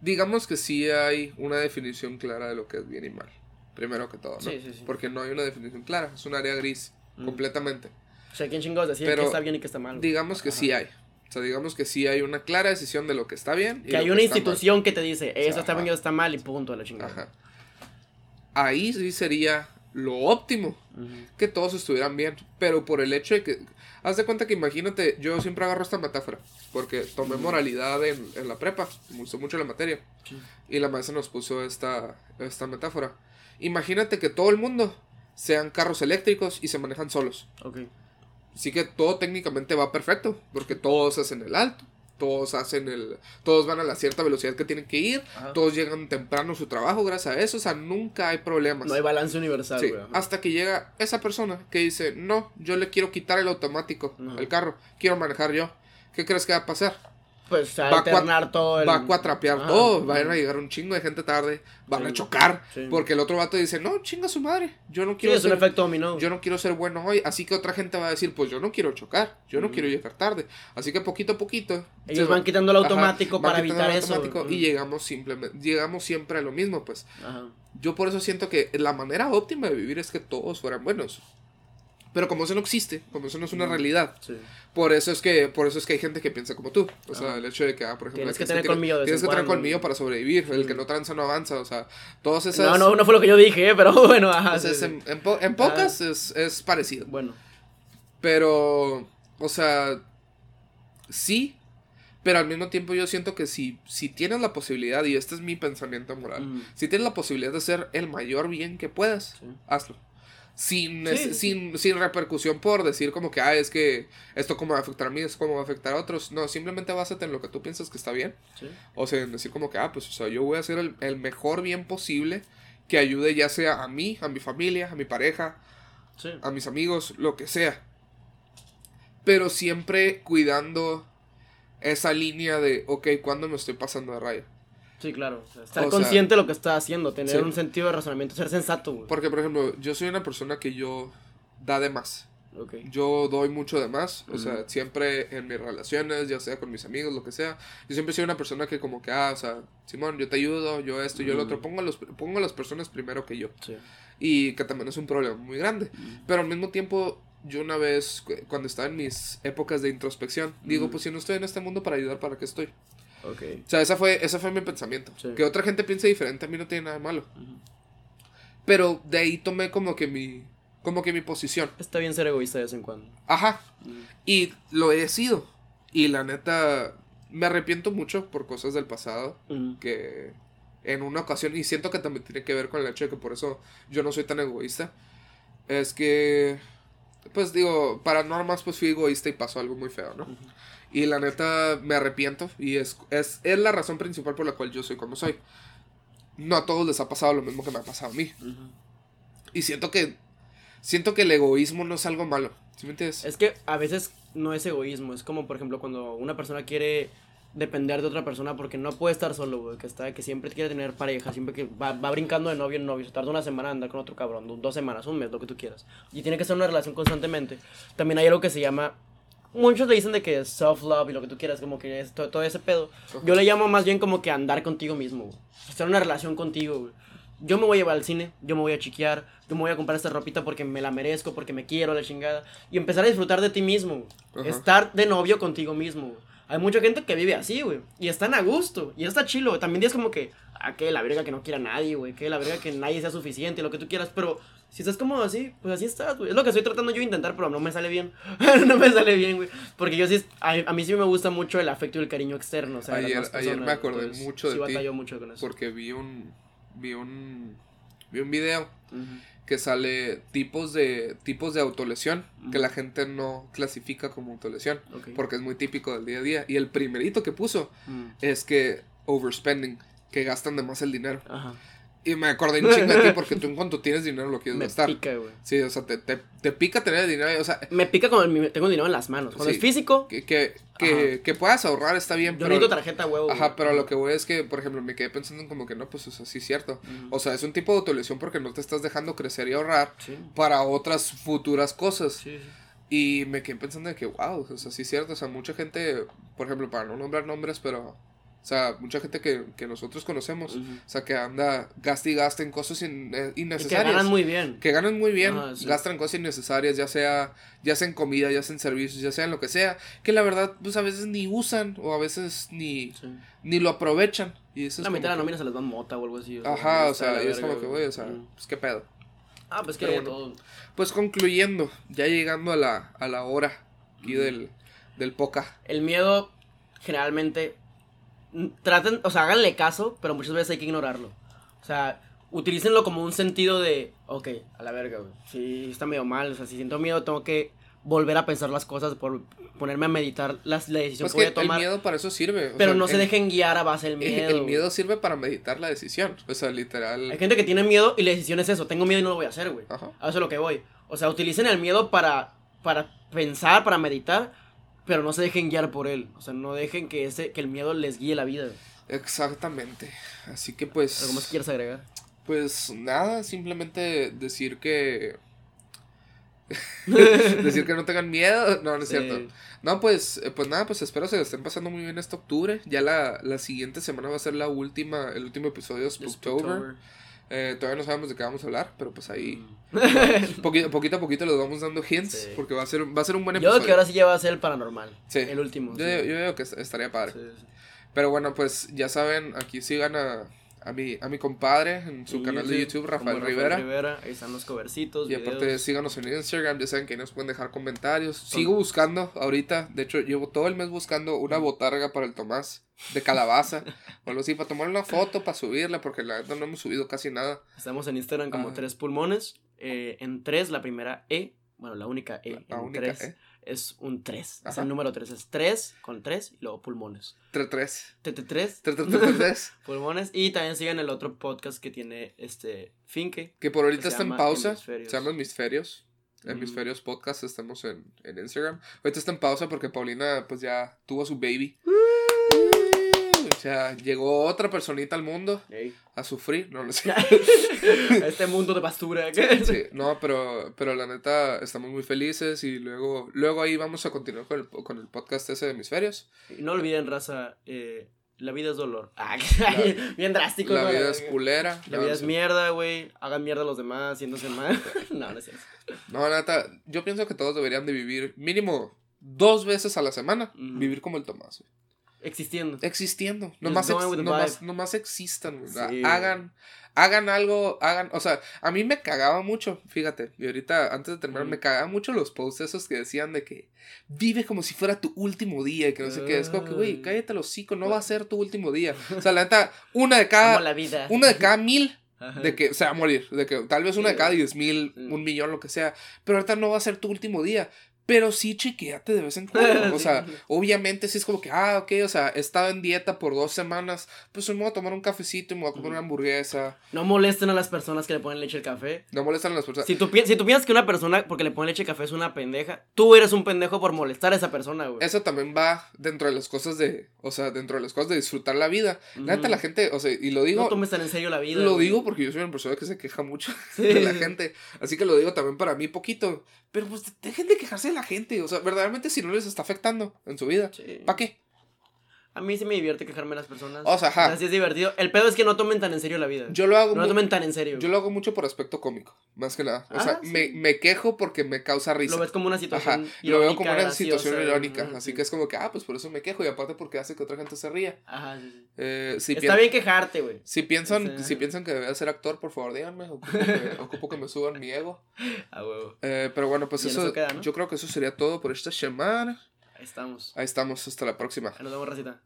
digamos que sí hay una definición clara de lo que es bien y mal. Primero que todo, ¿no? Sí, sí, sí. Porque no hay una definición clara. Es un área gris, Mm. completamente. O sea, ¿quién chingados decide qué está bien y qué está mal? Digamos que sí hay. O sea, digamos que sí hay una clara decisión de lo que está bien. y Que hay una mal. institución que te dice, eso está bien y eso está mal y punto a la chingada. Ajá. Ahí sí sería lo óptimo. Que todos estuvieran bien, pero por el hecho de que, haz de cuenta que imagínate, yo siempre agarro esta metáfora, porque tomé moralidad en, en la prepa, me gustó mucho la materia, Sí. y la maestra nos puso esta, esta metáfora. Imagínate que todo el mundo sean carros eléctricos y se manejan solos. Ok. Así que todo técnicamente va perfecto, porque todos hacen el alto, todos hacen el, todos van a la cierta velocidad que tienen que ir, Ajá. todos llegan temprano a su trabajo gracias a eso, o sea, nunca hay problemas. No hay balance universal, Sí, hasta que llega esa persona que dice, no, yo le quiero quitar el automático Ajá. al carro, quiero manejar yo. ¿Qué crees que va a pasar? Pues se va va a a alternar todo el... Va a cuatrapear Ajá. todo, van a llegar un chingo de gente tarde, van Sí. a chocar, Sí. porque el otro vato dice, no, chinga su madre, yo no Sí, quiero es un ser, efecto dominó. yo no quiero ser bueno hoy, así que otra gente va a decir, pues yo no quiero chocar, yo no quiero llegar tarde, así que poquito a poquito Ellos van va- quitando el Ajá, automático van para evitar el eso. automático y llegamos simplemente, llegamos siempre a lo mismo, pues. Ajá. Yo por eso siento que la manera óptima de vivir es que todos fueran buenos. Pero como eso no existe, como eso no es una realidad, Sí. por eso es que por eso es que hay gente que piensa como tú. O sea, el hecho de que, ah, por ejemplo, Tienes que este tener colmillo Tienes en que tener colmillo para sobrevivir. El que no tranza no avanza. O sea, todas esas. No, no, no fue lo que yo dije, eh, pero bueno, ajá. Entonces, sí, sí. en, en po- en pocas es, es parecido. Bueno, Pero, o sea, sí. Pero al mismo tiempo yo siento que si, si tienes la posibilidad, y este es mi pensamiento moral, si tienes la posibilidad de hacer el mayor bien que puedas, Sí. hazlo. Sin, Sí, nece- sí. sin, sin repercusión por decir como que, ah, es que esto cómo va a afectar a mí, es cómo va a afectar a otros. No, simplemente básate en lo que tú piensas que está bien. sí. O sea, en decir como que, ah, pues, o sea, yo voy a hacer el, el mejor bien posible que ayude ya sea a mí, a mi familia, a mi pareja, a mis amigos, lo que sea. Pero siempre cuidando esa línea de, ok, ¿cuándo me estoy pasando de raya? Sí, claro. o sea, estar O sea, consciente de lo que estás haciendo, tener sí. un sentido de razonamiento, ser sensato, güey. Porque, por ejemplo, yo soy una persona que yo da de más. Ok. Yo doy mucho de más. O sea, siempre en mis relaciones, ya sea con mis amigos, lo que sea. Yo siempre soy una persona que como que, ah, o sea, Simón, yo te ayudo, yo esto, yo lo otro. Pongo a, los, pongo a las personas primero que yo. Sí. Y que también es un problema muy grande. Pero al mismo tiempo, yo una vez, cu- cuando estaba en mis épocas de introspección, digo, pues si no estoy en este mundo para ayudar, ¿para qué estoy? Ok. O sea, esa fue, ese fue mi pensamiento. Sí. Que otra gente piense diferente a mí no tiene nada de malo. Pero de ahí tomé como que mi, como que mi posición. Está bien ser egoísta de vez en cuando. Ajá. Y lo he sido. Y la neta, me arrepiento mucho por cosas del pasado. Que en una ocasión, y siento que también tiene que ver con el hecho de que por eso yo no soy tan egoísta. Es que, pues digo, para normas pues fui egoísta y pasó algo muy feo, ¿no? Y la neta me arrepiento y es, es, es la razón principal por la cual yo soy como soy. No a todos les ha pasado lo mismo que me ha pasado a mí. Y siento que siento que el egoísmo no es algo malo. ¿Sí me entiendes? Es que a veces no es egoísmo, es como por ejemplo cuando una persona quiere depender de otra persona porque no puede estar solo, güey, que está que siempre quiere tener pareja, siempre que va, va brincando de novio en novio, se tarda una semana en andar con otro cabrón, do- dos semanas, un mes, lo que tú quieras. Y tiene que ser una relación constantemente. También hay algo que se llama muchos le dicen de que es self love y lo que tú quieras, como que es to- todo, ese pedo. Yo le llamo más bien como que andar contigo mismo, güey. Hacer una relación contigo, güey. Yo me voy a llevar al cine, yo me voy a chiquear, yo me voy a comprar esta ropita porque me la merezco, porque me quiero, la chingada. Y empezar a disfrutar de ti mismo, güey. Ajá. Estar de novio contigo mismo, güey. Hay mucha gente que vive así, güey. Y están a gusto. Y está chilo. También es como que, ah, que la verga que no quiera nadie, güey. Que la verga que nadie sea suficiente, lo que tú quieras. Pero si estás como así, pues así estás, güey. Es lo que estoy tratando yo de intentar, pero no me sale bien. no me sale bien, güey. Porque yo sí, a, a mí sí me gusta mucho el afecto y el cariño externo. O sea, Ayer- demás ayer me personas, acordé entonces, mucho de sí ti, mucho con eso. Porque vi un vi un vi un video Ujú. Que sale tipos de tipos de autolesión que la gente no clasifica como autolesión porque es muy típico del día a día. Y el primerito que puso es que overspending que gastan de más el dinero. Ajá. Y me acordé un chingo de ti porque tú en cuanto tienes dinero lo quieres Me gastar pica, güey. sí o sea te, te, te pica tener dinero o sea Me pica cuando tengo dinero en las manos. Cuando Sí. es físico, que, que, que, que puedas ahorrar está bien yo pero necesito tarjeta, huevo. Ajá, güey. pero lo que voy es que, por ejemplo, me quedé pensando en como que no, pues, o sea, sí es cierto. O sea, es un tipo de autolesión porque no te estás dejando crecer y ahorrar Sí. para otras futuras cosas. Sí, sí. Y me quedé pensando de que, wow, o sea, sí es cierto. O sea, mucha gente, por ejemplo, para no nombrar nombres, pero, o sea, mucha gente que, que nosotros conocemos, o sea, que anda, gasta y gasta en cosas in- eh, Y que innecesarias. ganan muy bien. Que ganan muy bien, Ajá, sí. gastan cosas innecesarias, ya sea, ya sea en comida, ya sea en servicios, ya sea en lo que sea, que la verdad, pues a veces ni usan o a veces ni, Sí. ni lo aprovechan. Y eso es La mitad de la que- nómina se les va mota o algo así. Ajá, o sea, y es como que, güey, o sea, Mm. pues qué pedo. Ah, pues que de todo. Pues concluyendo, ya llegando a la, a la hora aquí del, del poca. El miedo, generalmente, traten, o sea, háganle caso, pero muchas veces hay que ignorarlo. O sea, utilícenlo como un sentido de, ok, a la verga, güey. Si está medio mal, o sea, si siento miedo, tengo que volver a pensar las cosas, por ponerme a meditar las, la decisión Pues que voy a tomar. el miedo para eso sirve. o pero sea, no se dejen guiar a base del miedo. El miedo sirve para meditar la decisión. O sea, literal. Hay gente que tiene miedo y la decisión es eso, tengo miedo y no lo voy a hacer, güey. Ajá. A eso es lo que voy. O sea, utilicen el miedo para, para pensar, para meditar, pero no se dejen guiar por él. O sea, no dejen que, ese, que el miedo les guíe la vida. Exactamente. Así que pues. ¿Algo más quieres agregar? Pues nada, simplemente decir que. decir que no tengan miedo. No, no es Sí. cierto. No, pues, eh, pues nada, pues espero se estén pasando muy bien este octubre. Ya la, la siguiente semana va a ser la última, el último episodio de Spooktober. Eh, todavía no sabemos de qué vamos a hablar, pero pues ahí poquito, poquito a poquito les vamos dando hints Sí. porque va a ser va a ser un buen Yo episodio. creo que ahora sí ya va a ser el paranormal. Sí. El último. yo, sí. yo veo que est- estaría padre. Pero bueno, pues ya saben, aquí sigan a, a mi a mi compadre en su canal de YouTube, como Rafael Rivera. Rivera. Ahí están los covercitos. Y aparte videos. síganos en Instagram, ya saben que ahí nos pueden dejar comentarios. Sigo buscando ahorita, de hecho llevo todo el mes buscando una botarga para el Tomás de calabaza. o algo así, para tomar una foto, para subirla, porque la verdad no hemos subido casi nada. Estamos en Instagram como Ah. tres pulmones. eh, en tres, la primera E. Bueno, la única E. La en única, tres ¿eh? Es un 3. Es el número 3. Es 3 con 3 y luego pulmones. 3-3. TT3, 3-3-3-3. pulmones. Y también sigan el otro podcast que tiene este Finke. Que por ahorita Que está en pausa. Hemisferios. Se llama Hemisferios. Mm. Hemisferios Podcast, estamos en, en Instagram. Ahorita está en pausa porque Paulina pues ya tuvo su baby. O sea, llegó otra personita al mundo Ey. a sufrir. No, no sé. este mundo de basura. Sí, no, pero, pero la neta estamos muy felices y luego, luego ahí vamos a continuar con el, con el podcast ese de Hemisferios. No olviden, raza, eh, la vida es dolor. Ah, bien drástico. La ¿no? vida es culera. La No, vida no es mierda, güey. Hagan mierda a los demás, siéntanse mal. no, no es cierto. No, neta, yo pienso que todos deberían de vivir mínimo dos veces a la semana. Ujú. Vivir como el Tomás. güey. Existiendo. Existiendo. Nomás, ex- nomás, nomás existan. Sí, hagan, hagan algo, hagan, o sea, a mí me cagaba mucho, fíjate, y ahorita antes de terminar Mm. me cagaba mucho los posts esos que decían de que vive como si fuera tu último día y que no sé qué, es como que, güey, Ay. cállate los hocico, no va a ser tu último día. O sea, la neta, una de cada, la vida. una de cada mil de que se va a morir, de que tal vez una de cada diez mil, un millón, lo que sea, pero ahorita no va a ser tu último día. Pero sí chequeate de vez en cuando. O sea, obviamente sí es como que, ah, ok, o sea, he estado en dieta por dos semanas. Pues me voy a tomar un cafecito y me voy a comer una hamburguesa. No molesten a las personas que le ponen leche al café. No molestan a las personas. Si tú, si tú piensas que una persona porque le pone leche al café es una pendeja, tú eres un pendejo por molestar a esa persona, güey. Eso también va dentro de las cosas de, o sea, dentro de las cosas de disfrutar la vida. La neta, la gente, o sea, y lo digo, no tomes tan en serio la vida. lo güey. digo porque yo soy una persona que se queja mucho Sí, de la gente. Así que lo digo también para mí poquito. Pero pues dejen de quejarse la gente. O sea, verdaderamente si no les está afectando en su vida. Sí. ¿Para qué? A mí sí me divierte quejarme de las personas. O sea, ajá. sí es divertido. El pedo es que no tomen tan en serio la vida. Yo lo hago no lo tomen tan en serio. Yo lo hago mucho por aspecto cómico, más que nada. O Ah, sea, sí. me, me quejo porque me causa risa. Lo ves como una Ajá, situación lo veo irónica, como una situación irónica. Así sí. que es como que, ah, pues por eso me quejo. Y aparte porque hace que otra gente se ría. Ajá, sí, sí. Eh, si, Está bien quejarte, güey. si piensan, O sea- si piensan que debía ser actor, por favor, díganme. Ocupo que, ocupo que me suban mi ego. A huevo. Eh, pero bueno, pues eso, eso queda, ¿no? yo creo que eso sería todo por esta semana. Ahí estamos. Ahí estamos, hasta la próxima. Nos vemos, racita.